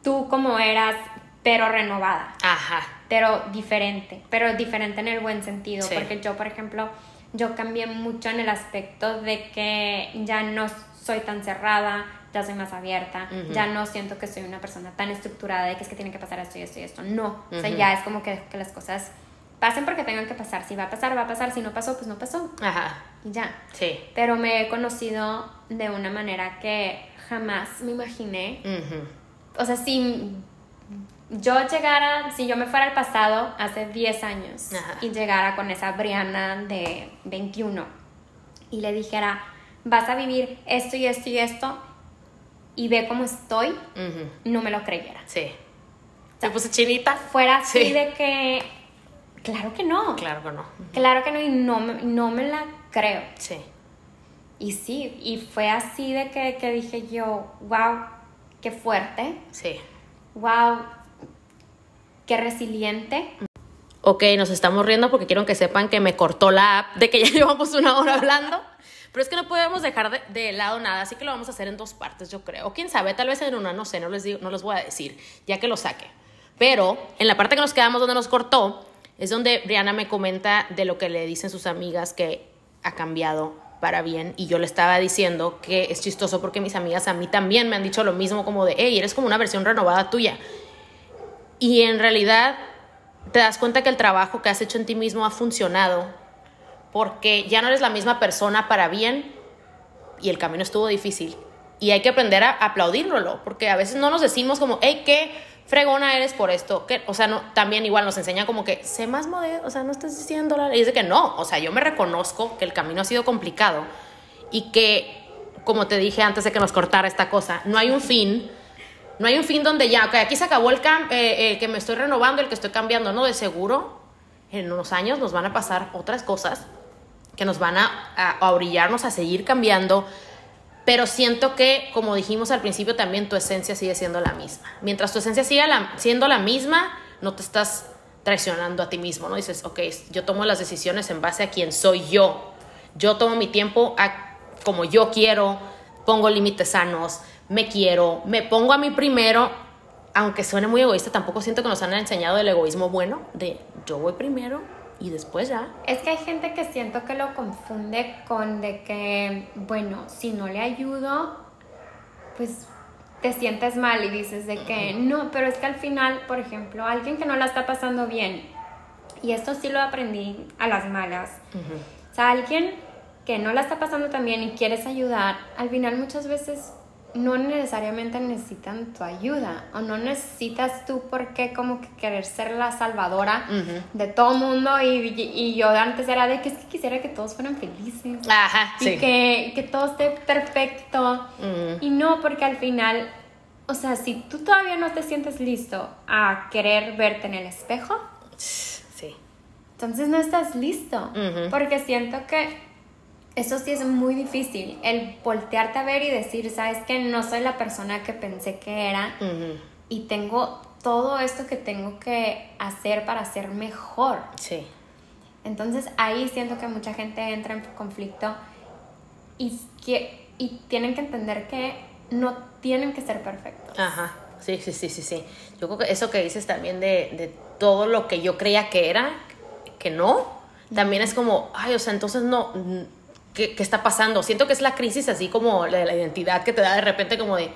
tú como eras, pero renovada, Ajá. pero diferente, pero diferente en el buen sentido, Sí. porque yo, por ejemplo, yo cambié mucho en el aspecto de que ya no soy tan cerrada, ya soy más abierta, ya no siento que soy una persona tan estructurada de que es que tiene que pasar esto y esto y esto, no, o sea, ya es como que, que las cosas pasen porque tengan que pasar, si va a pasar, va a pasar, si no pasó, pues no pasó, Ajá. y ya. Sí. Pero me he conocido de una manera que jamás me imaginé Ujú. o sea, si yo llegara, si yo me fuera al pasado hace 10 años Ajá. y llegara con esa Briana de 21 y le dijera, vas a vivir esto y esto y esto y ve cómo estoy, no me lo creyera. Sí. ¿Se puse chinita? Fuera así Sí. de que, claro que no, Claro que no. claro que no y no, me- no me la creo. Sí. Y sí, y fue así de que, que dije yo, wow, qué fuerte, Sí. wow, qué resiliente. Ok, nos estamos riendo porque quiero que sepan que me cortó la app de que ya llevamos una hora hablando. Pero es que no podemos dejar de, de lado nada, así que lo vamos a hacer en dos partes, yo creo. O quién sabe, tal vez en una, no sé, no les, digo, no les voy a decir, ya que lo saque. Pero en la parte que nos quedamos donde nos cortó, es donde Brianna me comenta de lo que le dicen sus amigas que ha cambiado para bien. Y yo le estaba diciendo que es chistoso porque mis amigas a mí también me han dicho lo mismo, como de, hey, eres como una versión renovada tuya. Y en realidad te das cuenta que el trabajo que has hecho en ti mismo ha funcionado porque ya no eres la misma persona para bien y el camino estuvo difícil. Y hay que aprender a aplaudirlo, porque a veces no nos decimos como, hey, qué fregona eres por esto. ¿Qué? O sea, no, también igual nos enseña como que, sé más modelo, o sea, no estás diciendo la... Y de que no, o sea, yo me reconozco que el camino ha sido complicado y que, como te dije antes de que nos cortara esta cosa, no hay un fin no hay un fin donde ya, ok, aquí se acabó el eh, eh, que me estoy renovando, el que estoy cambiando, no, de seguro en unos años nos van a pasar otras cosas que nos van a, a, a orillarnos a seguir cambiando, pero siento que, como dijimos al principio, también tu esencia sigue siendo la misma. Mientras tu esencia siga la- siendo la misma, no te estás traicionando a ti mismo, ¿no? Dices, ok, yo tomo las decisiones en base a quién soy yo. Yo tomo mi tiempo a como yo quiero, pongo límites sanos, me quiero, me pongo a mí primero, aunque suene muy egoísta, tampoco siento que nos han enseñado el egoísmo bueno, de yo voy primero y después ya. Es que hay gente que siento que lo confunde con de que, bueno, si no le ayudo, pues te sientes mal y dices de que no, pero es que al final, por ejemplo, alguien que no la está pasando bien, y esto sí lo aprendí a las malas, o sea, alguien que no la está pasando tan bien y quieres ayudar, al final muchas veces no necesariamente necesitan tu ayuda o no necesitas tú por qué como que querer ser la salvadora de todo mundo y, y- yo antes era de que es que quisiera que todos fueran felices. Ajá, y sí. que, que todo esté perfecto. Y no porque al final o sea si tú todavía no te sientes listo a querer verte en el espejo Sí. entonces no estás listo, porque siento que eso sí es muy difícil, el voltearte a ver y decir, sabes que no soy la persona que pensé que era y tengo todo esto que tengo que hacer para ser mejor. Sí. Entonces ahí siento que mucha gente entra en conflicto y, que, y tienen que entender que no tienen que ser perfectos. Ajá, sí, sí, sí, sí, sí. Yo creo que eso que dices también de, de todo lo que yo creía que era, que no, también es como, ay, o sea, entonces no, ¿qué, qué está pasando? Siento que es la crisis así como la la identidad que te da de repente como de,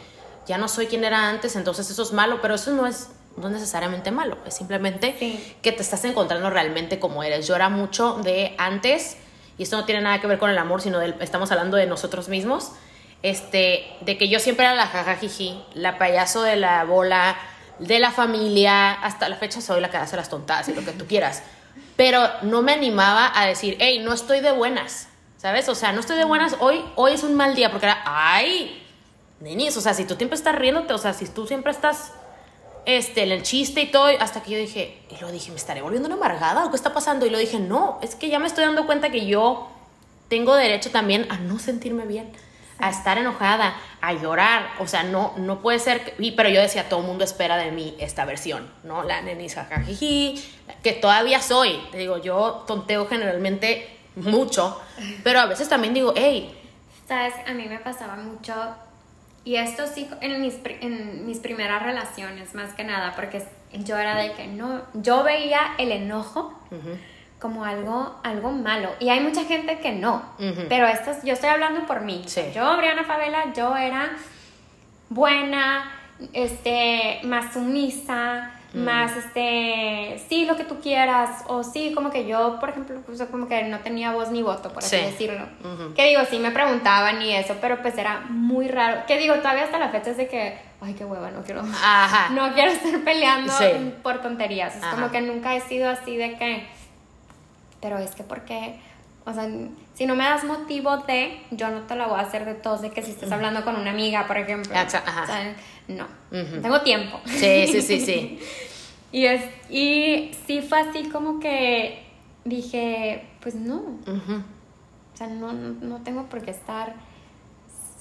ya no soy quien era antes, entonces eso es malo, pero eso no es, no es necesariamente malo, es simplemente Sí. que te estás encontrando realmente como eres. Yo era mucho de antes, y esto no tiene nada que ver con el amor, sino del, estamos hablando de nosotros mismos, este, de que yo siempre era la jajajiji, la payaso de la bola, de la familia, hasta la fecha soy la que hace las tontadas y lo que tú quieras. Pero no me animaba a decir, hey, no estoy de buenas, ¿sabes? O sea, no estoy de buenas, hoy, hoy es un mal día, porque era, ay, nenis, o sea, si tú siempre estás riéndote, o sea, si tú siempre estás este, en el chiste y todo, hasta que yo dije, y lo dije, ¿me estaré volviendo una amargada o qué está pasando? Y lo dije, no, es que ya me estoy dando cuenta que yo tengo derecho también a no sentirme bien, a estar enojada, a llorar, o sea, no, no puede ser, que- y, pero yo decía, todo el mundo espera de mí esta versión, ¿no? La nenis jajajiji, que todavía soy, te digo, yo tonteo generalmente mucho, pero a veces también digo, hey, Sabes, a mí me pasaba mucho, y esto sí en mis, en mis primeras relaciones, más que nada, porque yo era de que no, yo veía el enojo como algo, algo malo, y hay mucha gente que no, pero esto, es- yo estoy hablando por mí. Sí. Yo, Briana Favela, yo era buena, este, más sumisa, más este, sí, lo que tú quieras, o sí, como que yo, por ejemplo, como que no tenía voz ni voto, por así Sí. decirlo. Que digo, sí me preguntaban y eso, pero pues era muy raro. Que digo, todavía hasta la fecha es de que, ay, qué hueva, no quiero, Ajá. no quiero estar peleando Sí. por tonterías. Es Ajá. como que nunca he sido así de que, pero es que porque, o sea, si no me das motivo de, yo no te la voy a hacer de tos, de que si estás hablando con una amiga, por ejemplo. Ajá. O sea, no, Ujú. tengo tiempo. Sí, sí, sí, sí. y, es, y sí fue así como que dije, pues no, o sea, no, no, no tengo por qué estar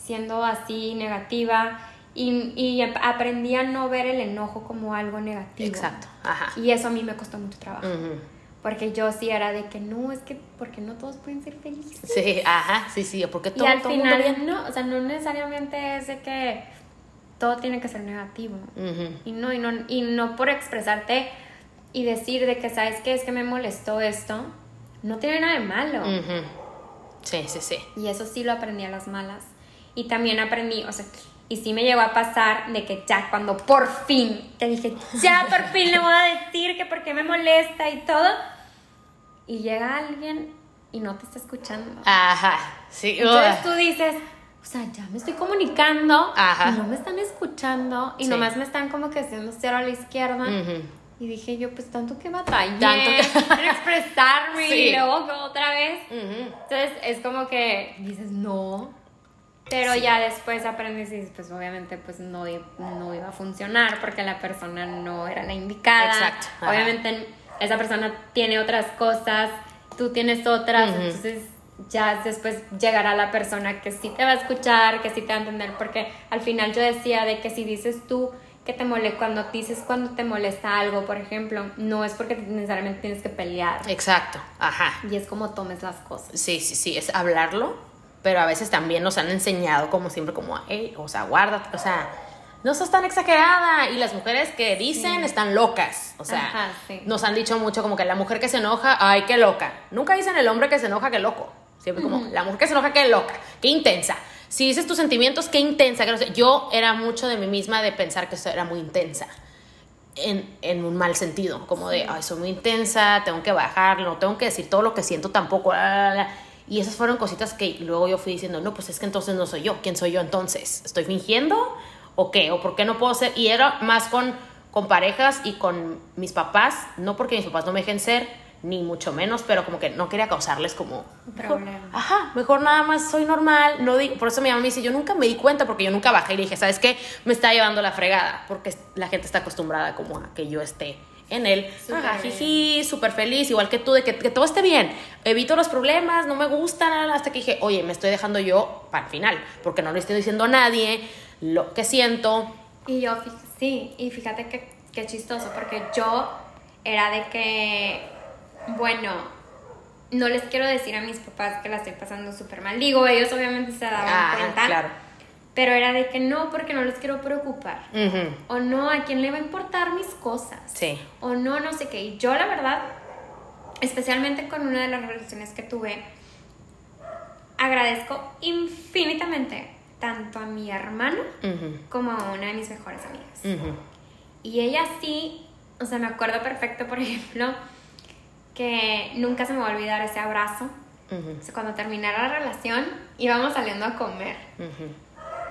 siendo así negativa. Y, y ap- aprendí a no ver el enojo como algo negativo. Exacto. Ajá. Y eso a mí me costó mucho trabajo. Porque yo sí era de que no, es que porque no todos pueden ser felices. Sí, ajá, sí, sí, porque Y todo, al todo el mundo final no, o sea, no necesariamente es de que todo tiene que ser negativo. Ujú. Y no, y no, y no por expresarte y decir de que, ¿sabes qué? Es que me molestó esto. No tiene nada de malo. Ujú. Sí, sí, sí. Y eso sí lo aprendí a las malas. Y también aprendí, o sea, y sí me llegó a pasar de que ya cuando por fin te dije, ya por fin le voy a decir que por qué me molesta y todo. Y llega alguien y no te está escuchando. Ajá, sí. Entonces tú dices, o sea, ya me estoy comunicando Ajá. y no me están escuchando y Sí. nomás me están como que haciendo cero a la izquierda. Y dije yo, pues tanto que batallé Tanto que- en expresarme Sí. y luego otra vez. Entonces es como que dices, no. Pero ya después aprendes y dices, pues obviamente pues no, no iba a funcionar porque la persona no era la indicada. Exacto, ajá. Obviamente esa persona tiene otras cosas, tú tienes otras, entonces ya después llegará la persona que sí te va a escuchar, que sí te va a entender, porque al final yo decía de que si dices tú que te molesta, cuando dices cuando te molesta algo, por ejemplo, no es porque necesariamente tienes que pelear. Exacto, ajá. Y es como tomes las cosas. Sí, sí, sí, es hablarlo, pero a veces también nos han enseñado como siempre como, hey, o sea, guárdate, o sea, no sos tan exagerada y las mujeres que dicen Sí. están locas, o sea, Ajá, sí. nos han dicho mucho como que la mujer que se enoja, ay, qué loca. Nunca dicen el hombre que se enoja, qué loco. Siempre como, la mujer que se enoja, qué loca, qué intensa. Si dices tus sentimientos, qué intensa. Que no sé. Yo era mucho de mí misma de pensar que eso era muy intensa. En, en un mal sentido, como de, ay, soy muy intensa, tengo que bajar, no tengo que decir todo lo que siento tampoco. la, la, la". Y esas fueron cositas que luego yo fui diciendo, no, pues es que entonces no soy yo. ¿Quién soy yo entonces? ¿Estoy fingiendo? ¿O qué? ¿O por qué no puedo ser? Y era más con, con parejas y con mis papás, no porque mis papás no me dejen ser, ni mucho menos, pero como que no quería causarles como... Problema. Ajá, mejor nada más soy normal, no digo, por eso mi mamá me dice, yo nunca me di cuenta porque yo nunca bajé y le dije, ¿sabes qué? Me está llevando la fregada, porque la gente está acostumbrada como a que yo esté en él, Súper ajá, bien. jiji, súper feliz, igual que tú, de que, que todo esté bien, evito los problemas, no me gustan, hasta que dije, oye, me estoy dejando yo para el final, porque no le estoy diciendo a nadie lo que siento, Y yo, sí, y fíjate que, qué chistoso, porque yo era de que, bueno, no les quiero decir a mis papás que la estoy pasando súper mal. Digo, ellos obviamente se daban Ajá, cuenta, claro. pero era de que no, porque no les quiero preocupar. O no, ¿a quién le va a importar mis cosas? Sí. O no, no sé qué. Y yo, la verdad, especialmente con una de las relaciones que tuve, agradezco infinitamente tanto a mi hermano como a una de mis mejores amigas. Y ella sí, o sea, me acuerdo perfecto, por ejemplo, que nunca se me va a olvidar ese abrazo. Ujú, O sea, cuando terminara la relación, íbamos saliendo a comer.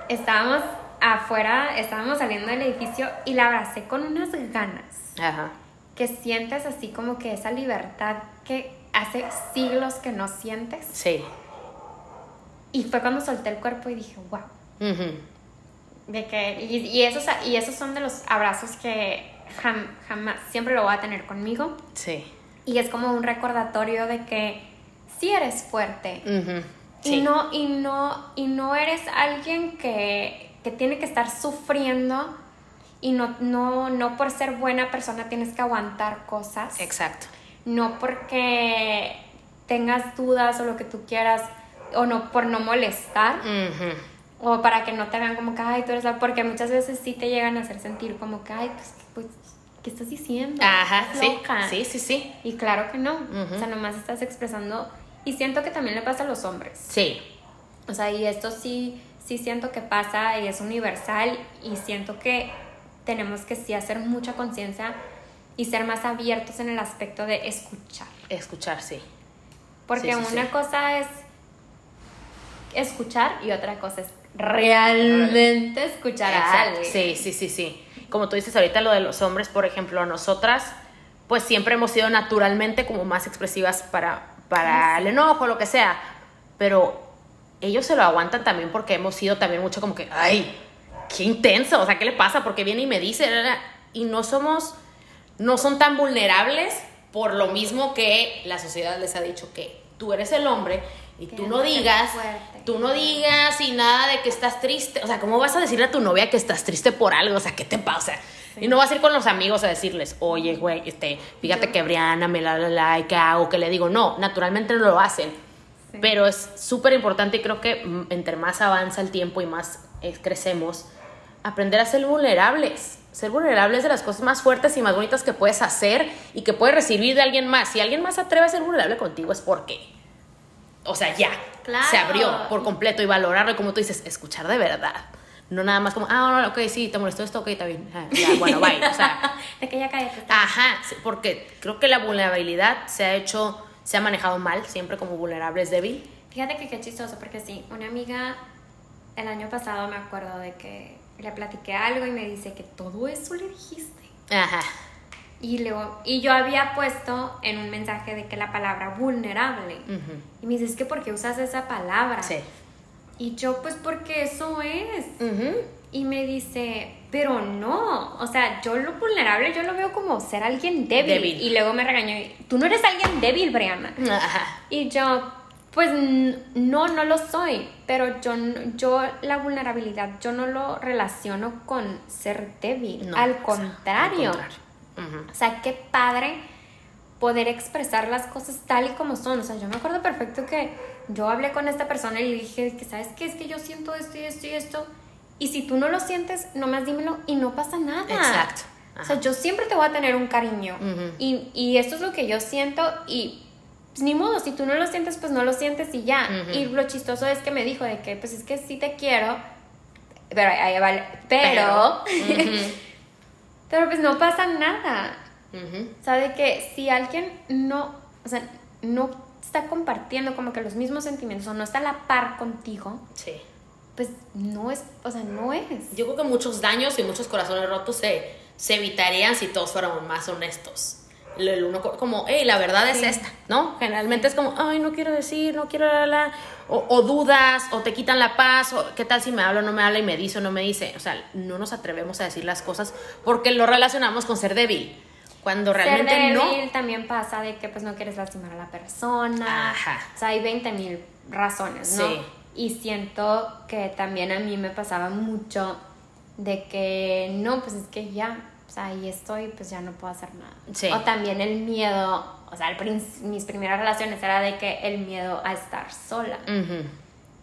Estábamos afuera, estábamos saliendo del edificio y la abracé con unas ganas. Ajá. Que sientes así como que esa libertad que hace siglos que no sientes. Sí. Y fue cuando solté el cuerpo y dije, wow. Ujú. De que, y, y esos, y esos son de los abrazos que jam- jamás, siempre lo voy a tener conmigo. Sí. Y es como un recordatorio de que sí eres fuerte. Ujú. Y, Sí. no, y, no, y no eres alguien que, que tiene que estar sufriendo y no, no, no por ser buena persona tienes que aguantar cosas. Exacto. No porque tengas dudas o lo que tú quieras o no por no molestar. O para que no te vean como que, ay, tú eres la... Porque muchas veces sí te llegan a hacer sentir como que, ay, pues ¿qué estás diciendo? Ajá, Estás sí. loca". Sí, sí, sí. Y claro que no. O sea, nomás estás expresando... Y siento que también le pasa a los hombres. Sí. O sea, y esto sí, sí siento que pasa y es universal y siento que tenemos que sí hacer mucha conciencia y ser más abiertos en el aspecto de escuchar. Escuchar, sí. Porque Sí, sí, una sí. cosa es escuchar y otra cosa es realmente escuchar a alguien. Sí, sí, sí, sí. Como tú dices ahorita lo de los hombres, por ejemplo, nosotras, pues siempre hemos sido naturalmente como más expresivas para, para el enojo, lo que sea. Pero ellos se lo aguantan también porque hemos sido también mucho como que, ay, qué intenso, o sea, ¿qué le pasa? Porque viene y me dice, y no somos, no son tan vulnerables por lo mismo que la sociedad les ha dicho que tú eres el hombre y Que tú no digas, fuerte. tú no digas y nada de que estás triste. O sea, ¿cómo vas a decirle a tu novia que estás triste por algo? O sea, ¿qué te pasa? Y no vas a ir con los amigos a decirles, oye, güey, este, fíjate Yo- que Briana me la, la, la, y ¿qué hago? ¿Qué le digo? No, naturalmente no lo hacen. Sí. Pero es súper importante y creo que mm, entre más avanza el tiempo y más eh, crecemos, aprender a ser vulnerables. Ser vulnerables es de las cosas más fuertes y más bonitas que puedes hacer y que puedes recibir de alguien más. Si alguien más atreve a ser vulnerable contigo es porque, o sea, ya, Claro. se abrió por completo y valorarlo, y como tú dices, escuchar de verdad. No nada más como, ah, ok, sí, te molestó esto, ok, está bien. Ah, ya, bueno, bye. O sea, De que ya cállate. Ajá, porque creo que la vulnerabilidad se ha hecho, se ha manejado mal, siempre como vulnerable es débil. Fíjate que qué chistoso, porque sí, una amiga el año pasado me acuerdo de que le platiqué algo y me dice que todo eso le dijiste. Ajá. Y, luego, y yo había puesto en un mensaje de que la palabra vulnerable. Y me dice, es que ¿por qué usas esa palabra? Sí. Y yo, pues porque eso es. Y me dice, pero no, o sea, yo lo vulnerable yo lo veo como ser alguien débil. Débil. Y luego me regañó, tú no eres alguien débil, Brianna. Ajá. Y yo, pues no, no lo soy, pero yo, yo la vulnerabilidad, yo no lo relaciono con ser débil, No, al o sea, contrario. al contrario. O sea, qué padre poder expresar las cosas tal y como son. O sea, yo me acuerdo perfecto que yo hablé con esta persona y le dije que, ¿sabes qué? Es que yo siento esto y esto y esto. Y si tú no lo sientes, nomás dímelo y no pasa nada. Exacto. O sea, yo siempre te voy a tener un cariño. Y, y esto es lo que yo siento y pues, ni modo, si tú no lo sientes, pues no lo sientes y ya. Ujú. Y lo chistoso es que me dijo de que, pues es que sí te quiero, pero, vale, pero, Ujú, pero pues no pasa nada. ujú. O sea, de que si alguien no, o sea, no está compartiendo como que los mismos sentimientos o no está a la par contigo, Sí. pues no es, o sea, no es. Yo creo que muchos daños y muchos corazones rotos se, se evitarían si todos fuéramos más honestos. El uno co- como, hey, la verdad es Sí. esta, ¿no? Generalmente es como, ay, no quiero decir, no quiero la, la", o, o dudas, o te quitan la paz, o qué tal si me habla o no me habla y me dice o no me dice. O sea, no nos atrevemos a decir las cosas porque lo relacionamos con ser débil. Cuando realmente Ser no. débil también pasa de que pues no quieres lastimar a la persona. Ajá. O sea, hay 20 mil razones, ¿no? Sí. Y siento que también a mí me pasaba mucho de que no, pues es que ya, o sea, ahí estoy, pues ya no puedo hacer nada. Sí. O también el miedo, o sea, prin- mis primeras relaciones era de que el miedo a estar sola. Ujú.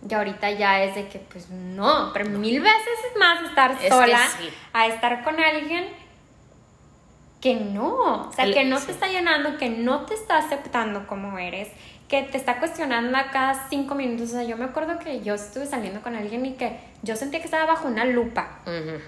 Y ahorita ya es de que, pues no, pero mil veces es más estar Es sola sí. a estar con alguien que no, o sea, El- que no sí. te está llenando, que no te está aceptando como eres, que te está cuestionando a cada cinco minutos. O sea, yo me acuerdo que yo estuve saliendo con alguien y que yo sentía que estaba bajo una lupa Ujú.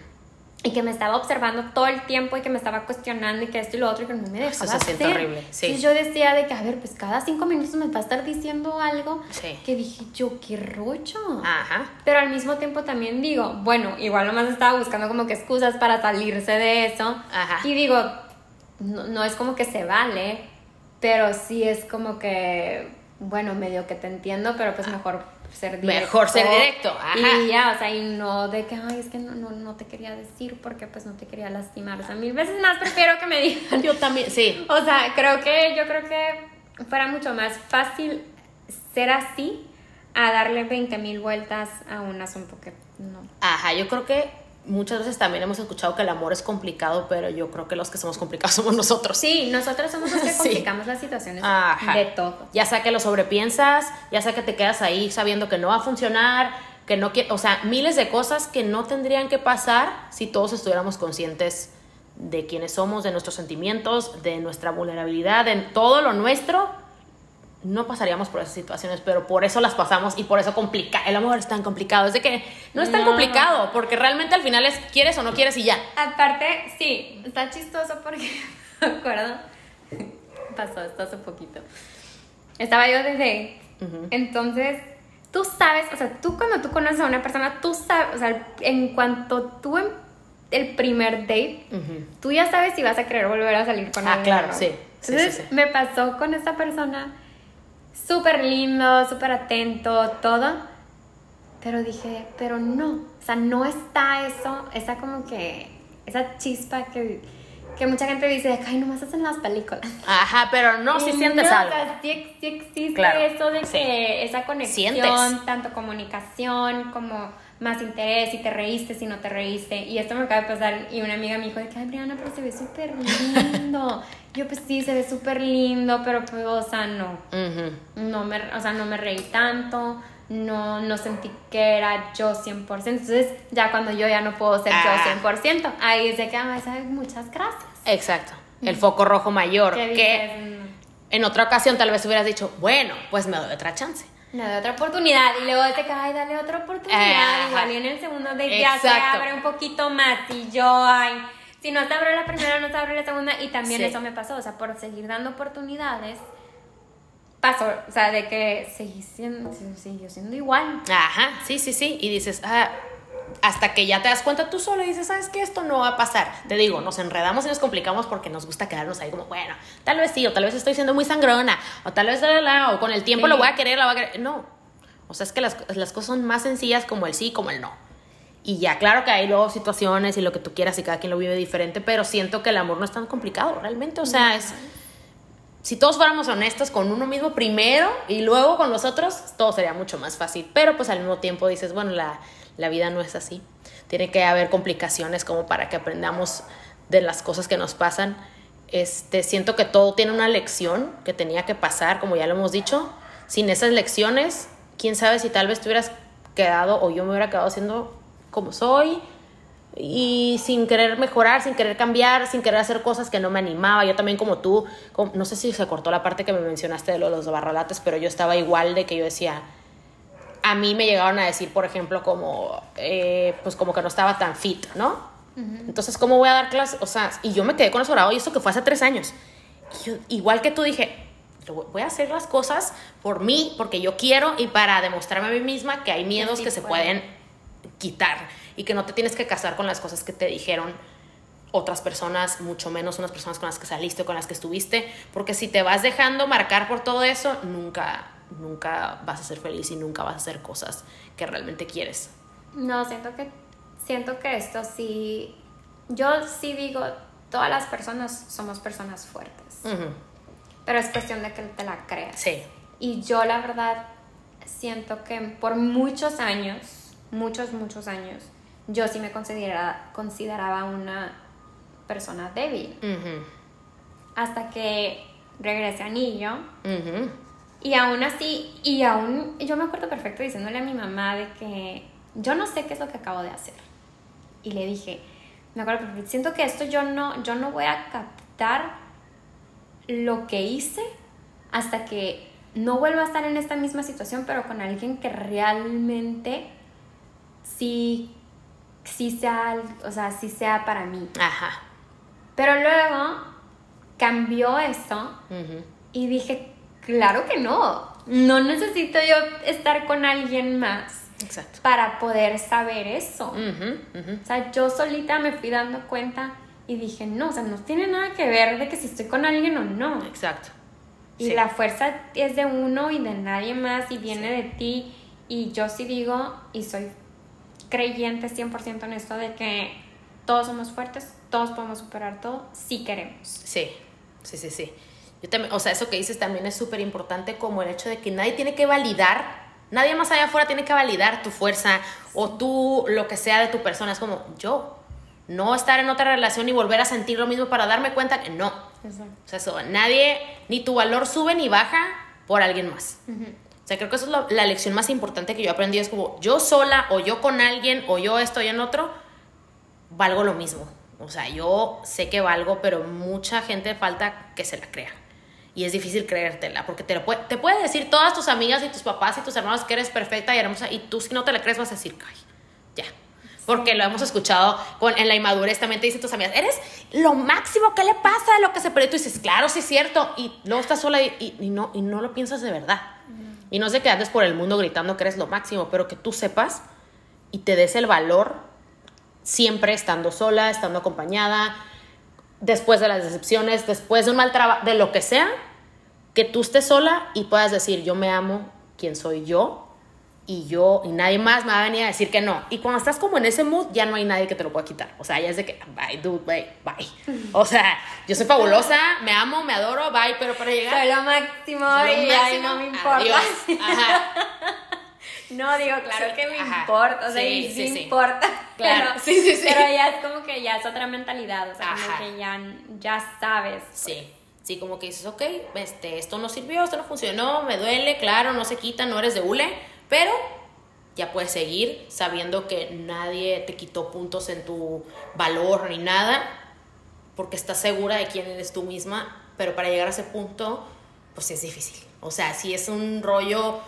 Y que me estaba observando todo el tiempo y que me estaba cuestionando y que esto y lo otro y que no me Eso dejaba se siente hacer. horrible, sí. Entonces yo decía de que, a ver, pues cada cinco minutos me va a estar diciendo algo Sí. que dije yo, qué rollo. Ajá. Pero al mismo tiempo también digo, bueno, igual nomás estaba buscando como que excusas para salirse de eso. Ajá. Y digo, no, no es como que se vale, pero sí es como que, bueno, medio que te entiendo, pero pues mejor ser directo. Mejor ser directo, ajá. Y ya, o sea, y no de que, ay, es que no, no, no te quería decir porque pues no te quería lastimar. O sea, mil veces más prefiero que me digan. Yo también, sí. O sea, creo que, yo creo que fuera mucho más fácil ser así a darle 20 mil vueltas a un asunto que no. Ajá, yo creo que muchas veces también hemos escuchado que el amor es complicado, pero yo creo que los que somos complicados somos nosotros. Sí, nosotros somos los que Sí. complicamos las situaciones Ajá. de todo. Ya sea que lo sobrepiensas, ya sea que te quedas ahí sabiendo que no va a funcionar, que no o sea, miles de cosas que no tendrían que pasar si todos estuviéramos conscientes de quiénes somos, de nuestros sentimientos, de nuestra vulnerabilidad, de todo lo nuestro. No pasaríamos por esas situaciones, pero por eso las pasamos y por eso complica. El amor es tan complicado. Es de que no es tan No. complicado, porque realmente al final es quieres o no quieres y ya. Aparte, sí, está chistoso porque me acuerdo, pasó esto hace poquito. Estaba yo de date, entonces tú sabes, o sea, tú cuando tú conoces a una persona, tú sabes, o sea, en cuanto tú en el primer date, tú ya sabes si vas a querer volver a salir con Ah, alguien. claro, ¿no? sí. Sí, Entonces sí, sí. me pasó con esta persona, súper lindo, súper atento, todo. Pero dije, pero no, o sea, no está eso, esa como que, esa chispa que, que mucha gente dice, de que, ay, nomás hacen las películas. Ajá, pero no, si sientes no, algo. O sea, sí, sí existe Claro, eso de sí. que esa conexión, Sientes. tanto comunicación como más interés, si te reíste, si no te reíste. Y esto me acaba de pasar y una amiga me dijo de que, ay, Briana, pero se ve súper lindo. Yo, pues sí, se ve súper lindo, pero pues, o sea, no. No me, o sea, no me reí tanto, no, no sentí que era yo 100%. Entonces, ya cuando yo ya no puedo ser Ah. yo 100%, ahí es de que, ay, ¿sabes? muchas gracias. Exacto. El foco rojo mayor. ¿Qué Que en otra ocasión tal vez hubieras dicho, bueno, pues me doy otra chance. Me doy otra oportunidad y luego te cae, dale otra oportunidad. Igual y en el segundo date ya se abre un poquito más y yo, ay, si no se abre la primera, no se abre la segunda y también Sí. eso me pasó, o sea, por seguir dando oportunidades, pasó, o sea, de que seguí siendo, siguió siendo igual. Ajá, sí, sí, sí. Y dices, ah, hasta que ya te das cuenta tú solo y dices, ¿sabes qué? Esto no va a pasar. Te digo, nos enredamos y nos complicamos porque nos gusta quedarnos ahí como, bueno, tal vez sí, o tal vez estoy siendo muy sangrona, o tal vez, la, o con el tiempo Sí. lo voy a querer, la voy a querer. No. O sea, es que las, las cosas son más sencillas como el sí, como el no. Y ya, claro que hay luego situaciones y lo que tú quieras y cada quien lo vive diferente, pero siento que el amor no es tan complicado, realmente. O sea, es si todos fuéramos honestos con uno mismo primero y luego con los otros, todo sería mucho más fácil. Pero pues al mismo tiempo dices, bueno, la, la vida no es así. Tiene que haber complicaciones como para que aprendamos de las cosas que nos pasan. Este, siento que todo tiene una lección que tenía que pasar, como ya lo hemos dicho. Sin esas lecciones, quién sabe si tal vez te hubieras quedado o yo me hubiera quedado siendo como soy, y sin querer mejorar, sin querer cambiar, sin querer hacer cosas que no me animaba. Yo también como tú, no sé si se cortó la parte que me mencionaste de los barralates, pero yo estaba igual de que yo decía, a mí me llegaron a decir, por ejemplo, como, eh, pues como que no estaba tan fit, ¿no? Entonces, ¿cómo voy a dar clases? O sea, y yo me quedé con eso grabado y esto que fue hace tres años. Y yo, igual que tú dije, voy- voy a hacer las cosas por mí, porque yo quiero y para demostrarme a mí misma que hay miedos sí que se puede. pueden quitar y que no te tienes que casar con las cosas que te dijeron otras personas, mucho menos unas personas con las que saliste o con las que estuviste, porque si te vas dejando marcar por todo eso, nunca, nunca vas a ser feliz y nunca vas a hacer cosas que realmente quieres. No, siento que, siento que esto sí, yo sí digo, todas las personas somos personas fuertes, pero es cuestión de que te la creas. Sí. Y yo la verdad siento que por muchos años, muchos, muchos años, yo sí me considera, consideraba una persona débil. Hasta que regresé a Anillo ujú. Y aún así, y aún, yo me acuerdo perfecto diciéndole a mi mamá de que yo no sé qué es lo que acabo de hacer. Y le dije, me acuerdo perfecto, siento que esto yo no, yo no voy a captar lo que hice hasta que no vuelva a estar en esta misma situación, pero con alguien que realmente sí, sí sea, o sea, sí sea para mí. Ajá. Pero luego cambió eso y dije, claro que no, no necesito yo estar con alguien más Exacto. para poder saber eso. O sea, yo solita me fui dando cuenta y dije, no, o sea, no tiene nada que ver de que si estoy con alguien o no. Exacto. Y Sí. la fuerza es de uno y de nadie más y viene de ti. Y yo sí digo, y soy creyente 100% en esto de que todos somos fuertes, todos podemos superar todo si queremos. Sí, sí, sí, sí. Yo también, o sea, eso que dices también es súper importante como el hecho de que nadie tiene que validar, nadie más allá afuera tiene que validar tu fuerza o tú, lo que sea de tu persona. Es como yo, no estar en otra relación y volver a sentir lo mismo para darme cuenta que no. O sea, eso, nadie, ni tu valor sube ni baja por alguien más. O sea, creo que eso es lo- la lección más importante que yo aprendí. Es como yo sola o yo con alguien o yo estoy en otro, valgo lo mismo. O sea, yo sé que valgo, pero mucha gente falta que se la crea. Y es difícil creértela, porque te, lo puede, te puede decir todas tus amigas y tus papás y tus hermanos que eres perfecta y hermosa, y tú si no te la crees vas a decir, ay, ya. porque lo hemos escuchado con, en la inmadurez, también te dicen tus amigas, eres lo máximo, ¿qué le pasa a lo que se perdió? Y tú dices, claro, sí es cierto, y luego estás sola y, y, no, y no lo piensas de verdad. Y no sé que andes por el mundo gritando que eres lo máximo, pero que tú sepas y te des el valor siempre estando sola, estando acompañada, después de las decepciones, después de un mal trabajo, de lo que sea, que tú estés sola y puedas decir, yo me amo, quién soy yo, y yo, y nadie más me va a venir a decir que no. Y cuando estás como en ese mood, ya no hay nadie que te lo pueda quitar. O sea, ya es de que, bye, dude, bye, bye. O sea, yo soy fabulosa, me amo, me adoro, bye, pero para llegar... Soy lo máximo y ahí no me importa. Ajá. No, digo, claro que me importa, o sea, sí, sí, sí, importa. Claro, pero, sí, sí, sí. Pero ya es como que ya es otra mentalidad, o sea, como que ya, ya sabes. Pues. Sí. Sí, como que dices, ok, este, esto no sirvió, esto no funcionó, me duele, claro, no se quita, no eres de hule, pero ya puedes seguir sabiendo que nadie te quitó puntos en tu valor ni nada, porque estás segura de quién eres tú misma, pero para llegar a ese punto, pues es difícil. O sea, si es un rollo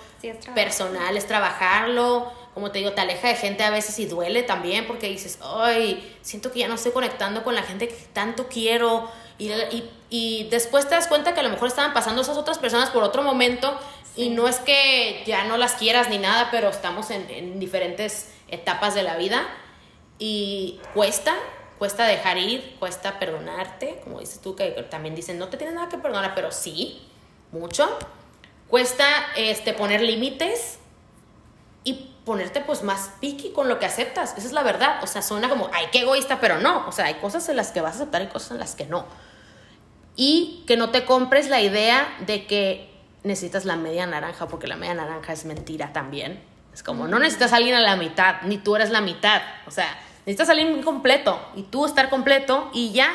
personal, es trabajarlo. Como te digo, te aleja de gente a veces y duele también porque dices, ay, siento que ya no estoy conectando con la gente que tanto quiero. Y, y, y después te das cuenta que a lo mejor estaban pasando esas otras personas por otro momento y no es que ya no las quieras ni nada, pero estamos en, en diferentes etapas de la vida y cuesta, cuesta dejar ir, cuesta perdonarte, como dices tú, que también dicen, no te tienes nada que perdonar, pero sí, mucho. Cuesta este, poner límites y ponerte pues más picky con lo que aceptas. Esa es la verdad. O sea, suena como, ay, qué egoísta, pero no. O sea, hay cosas en las que vas a aceptar y cosas en las que no. Y que no te compres la idea de que necesitas la media naranja, porque la media naranja es mentira también. Es como, no necesitas a alguien a la mitad, ni tú eres la mitad. O sea, necesitas a alguien completo y tú estar completo y ya.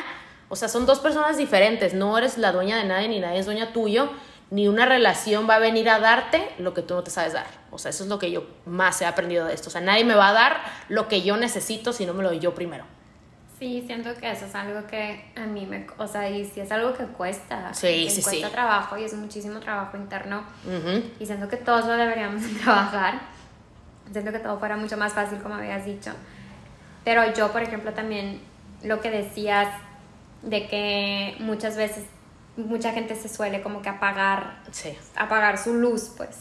O sea, son dos personas diferentes. No eres la dueña de nadie ni nadie es dueña tuyo ni una relación va a venir a darte lo que tú no te sabes dar. O sea, eso es lo que yo más he aprendido de esto. O sea, nadie me va a dar lo que yo necesito si no me lo doy yo primero. Sí, siento que eso es algo que a mí me, o sea, y sí es algo que cuesta. Sí, que sí, cuesta trabajo y es muchísimo trabajo interno. Y siento que todos lo deberíamos trabajar. Siento que todo fuera mucho más fácil, como habías dicho. Pero yo, por ejemplo, también lo que decías de que muchas veces mucha gente se suele como que apagar, apagar su luz, pues,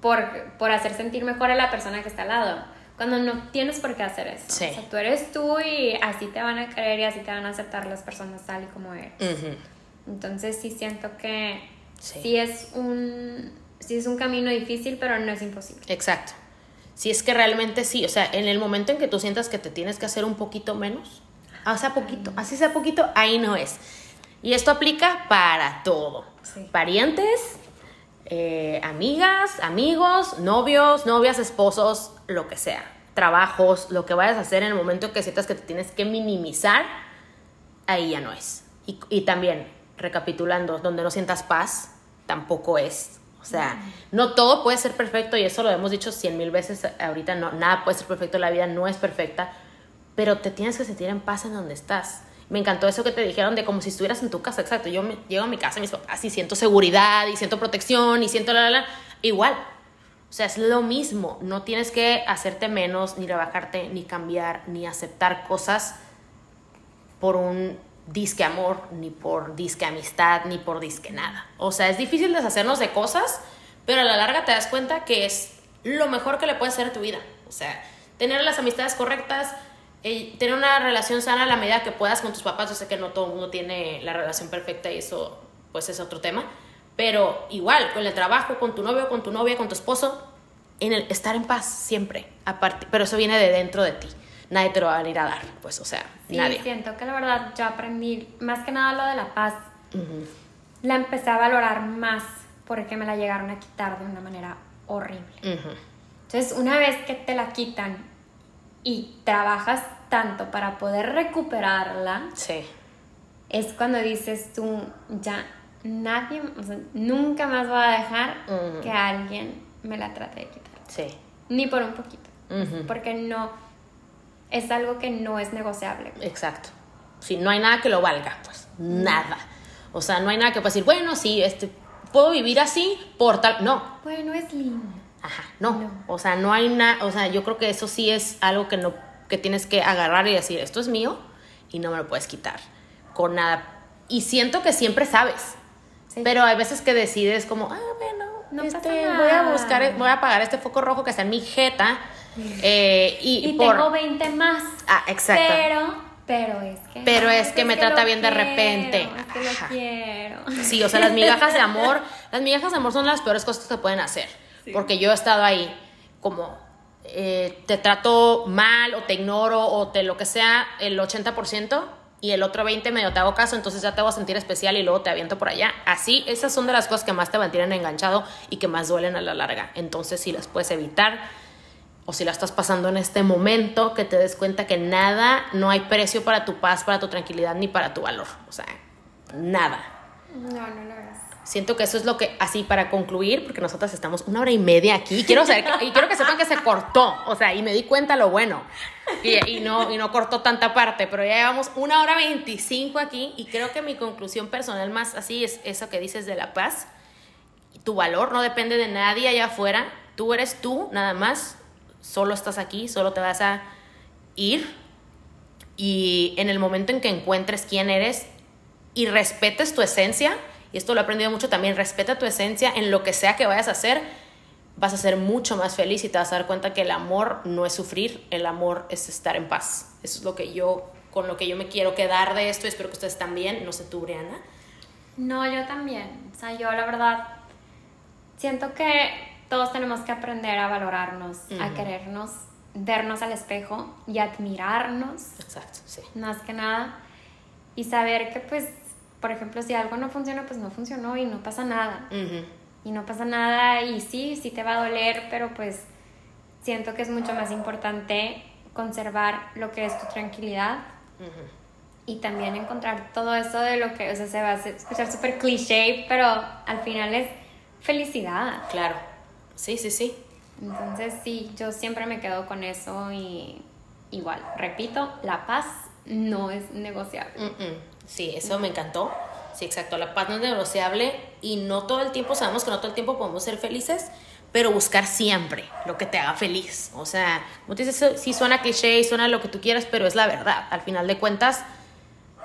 por, por hacer sentir mejor a la persona que está al lado. Cuando no tienes por qué hacer eso. O sea, tú eres tú y así te van a creer y así te van a aceptar las personas tal y como eres. Entonces sí siento que sí. es un sí es un camino difícil, pero no es imposible. Exacto. Si es que realmente sí, o sea, en el momento en que tú sientas que te tienes que hacer un poquito menos, o sea, poquito, así sea poquito, ahí no es. Y esto aplica para todo. Parientes, eh, amigas, amigos, novios, novias, esposos, lo que sea. Trabajos, lo que vayas a hacer en el momento que sientas que te tienes que minimizar, ahí ya no es. Y, y también, recapitulando, donde no sientas paz, tampoco es. O sea, no todo puede ser perfecto y eso lo hemos dicho cien mil veces ahorita, no, nada puede ser perfecto, la vida no es perfecta, pero te tienes que sentir en paz en donde estás me encantó eso que te dijeron de como si estuvieras en tu casa, exacto. Yo me, llego a mi casa y mis papás y siento seguridad y siento protección y siento la, la, la. Igual. O sea, es lo mismo. No tienes que hacerte menos, ni rebajarte, ni cambiar, ni aceptar cosas por un disque amor, ni por disque amistad, ni por disque nada. O sea, es difícil deshacernos de cosas, pero a la larga te das cuenta que es lo mejor que le puede hacer a tu vida. O sea, tener las amistades correctas, tener una relación sana a la medida que puedas con tus papás. Yo sé que no todo el mundo tiene la relación perfecta y eso pues es otro tema. Pero igual, con el trabajo, con tu novio, con tu novia, con tu esposo, en el estar en paz siempre. Aparte, pero eso viene de dentro de ti. Nadie te lo va a venir a dar, pues, o sea, sí, nadie. siento que la verdad yo aprendí, más que nada lo de la paz, la empecé a valorar más porque me la llegaron a quitar de una manera horrible. Entonces, una vez que te la quitan y trabajas tanto para poder recuperarla, sí. es cuando dices tú, ya nadie, o sea, nunca más voy a dejar que alguien me la trate de quitar. Sí. Ni por un poquito. Porque no, es algo que no es negociable. Exacto. Sí, no hay nada que lo valga, pues, nada. O sea, no hay nada que pueda decir, bueno, sí, este, puedo vivir así por tal. No. Bueno, es lindo. Ajá, no. no. O sea, no hay nada, o sea, yo creo que eso sí es algo que no que tienes que agarrar y decir, esto es mío y no me lo puedes quitar con nada. Y siento que siempre sabes, pero hay veces que decides como, ah, bueno, no este, voy a buscar, voy a apagar este foco rojo que está en mi jeta. Eh, y, y tengo 20 más. Ah, exacto. Pero pero es que. Pero es que me trata bien de repente. Es que lo quiero. Sí, o sea, las migajas de amor. Las migajas de amor son las peores cosas que se pueden hacer. Porque yo he estado ahí como. Eh, te trato mal o te ignoro o te lo que sea el 80% y el otro 20% medio te hago caso, entonces ya te voy a sentir especial y luego te aviento por allá. Así, esas son de las cosas que más te mantienen enganchado y que más duelen a la larga. Entonces, si las puedes evitar, o si la estás pasando en este momento, que te des cuenta que nada, no hay precio para tu paz, para tu tranquilidad ni para tu valor. O sea, nada. No, no lo es. Siento que eso es lo que, así para concluir, porque nosotras estamos una hora y media aquí, quiero saber y quiero que sepan que se cortó, o sea, y me di cuenta lo bueno, y, no, y no cortó tanta parte, pero ya llevamos una hora veinticinco aquí, y creo que mi conclusión personal más así es eso que dices de la paz, tu valor no depende de nadie allá afuera, tú eres tú, nada más, solo estás aquí, solo te vas a ir y en el momento en que encuentres quién eres y respetes tu esencia, y esto lo he aprendido mucho también, respeta tu esencia en lo que sea que vayas a hacer, vas a ser mucho más feliz y te vas a dar cuenta que el amor no es sufrir, el amor es estar en paz. Eso es lo que yo, con lo que yo me quiero quedar de esto y espero que ustedes también, no sé tú, Briana. No, yo también. O sea, yo la verdad siento que todos tenemos que aprender a valorarnos, a querernos, vernos al espejo y admirarnos. Exacto, sí. Más que nada. Y saber que, pues, por ejemplo, si algo no funciona, pues no funcionó y no pasa nada. Y no pasa nada y sí, sí te va a doler, pero pues siento que es mucho más importante conservar lo que es tu tranquilidad. Y también encontrar todo eso de lo que, o sea, se va a escuchar súper cliché, pero al final es felicidad. Claro Sí, sí, sí. Entonces sí, yo siempre me quedo con eso y igual, repito, la paz no es negociable. Sí, eso me encantó. Sí, exacto, la paz no es negociable y no todo el tiempo, sabemos que no todo el tiempo podemos ser felices, pero buscar siempre lo que te haga feliz. O sea, como te dices, sí suena cliché, suena lo que tú quieras, pero es la verdad. Al final de cuentas,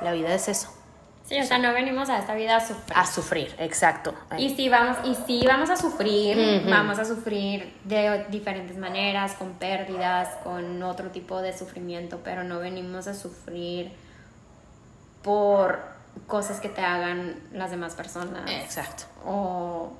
la vida es eso. Sí, o sea, no venimos a esta vida a sufrir. A sufrir, exacto. Y sí vamos, y sí vamos a sufrir, vamos a sufrir de diferentes maneras, con pérdidas, con otro tipo de sufrimiento, pero no venimos a sufrir por cosas que te hagan las demás personas. Exacto. O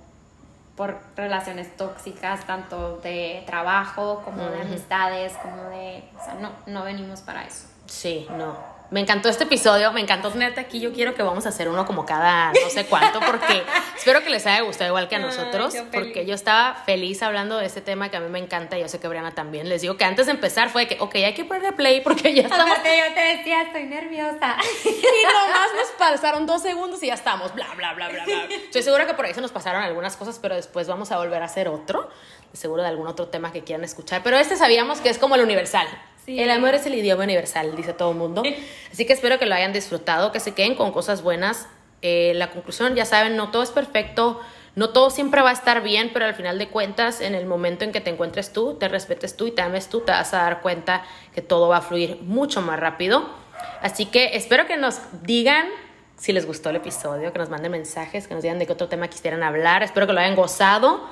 por relaciones tóxicas, tanto de trabajo como de amistades, como de... O sea, no, no venimos para eso. Sí, no. Me encantó este episodio, me encantó tenerte aquí. Yo quiero que vamos a hacer uno como cada no sé cuánto, porque espero que les haya gustado igual que a nosotros, porque yo estaba feliz hablando de este tema que a mí me encanta y yo sé que Briana también. Les digo que antes de empezar fue que, ok, hay que ponerle play porque ya estamos. Aparte, yo te decía, estoy nerviosa. Y nomás nos pasaron dos segundos y ya estamos, bla, bla, bla, bla, bla. Estoy segura que por ahí se nos pasaron algunas cosas, pero después vamos a volver a hacer otro, seguro de algún otro tema que quieran escuchar. Pero este sabíamos que es como el universal. El amor es el idioma universal, dice todo el mundo. Así que espero que lo hayan disfrutado, que se queden con cosas buenas. Eh, la conclusión, ya saben, no todo es perfecto, no todo siempre va a estar bien, pero al final de cuentas, en el momento en que te encuentres tú, te respetes tú y te ames tú, te vas a dar cuenta que todo va a fluir mucho más rápido. Así que espero que nos digan si les gustó el episodio, que nos manden mensajes, que nos digan de qué otro tema quisieran hablar. Espero que lo hayan gozado.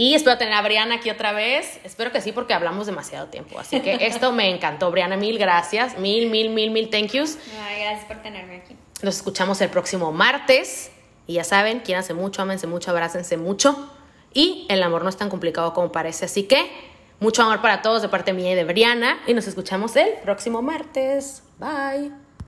Y espero tener a Briana aquí otra vez. Espero que sí, porque hablamos demasiado tiempo. Así que esto me encantó. Briana, mil gracias. Mil, mil, mil, mil thank yous. gracias por tenerme aquí. Nos escuchamos el próximo martes. Y ya saben, quiéranse mucho, ámense mucho, abrácense mucho. Y el amor no es tan complicado como parece. Así que mucho amor para todos de parte mía y de Briana. Y nos escuchamos el próximo martes. Bye.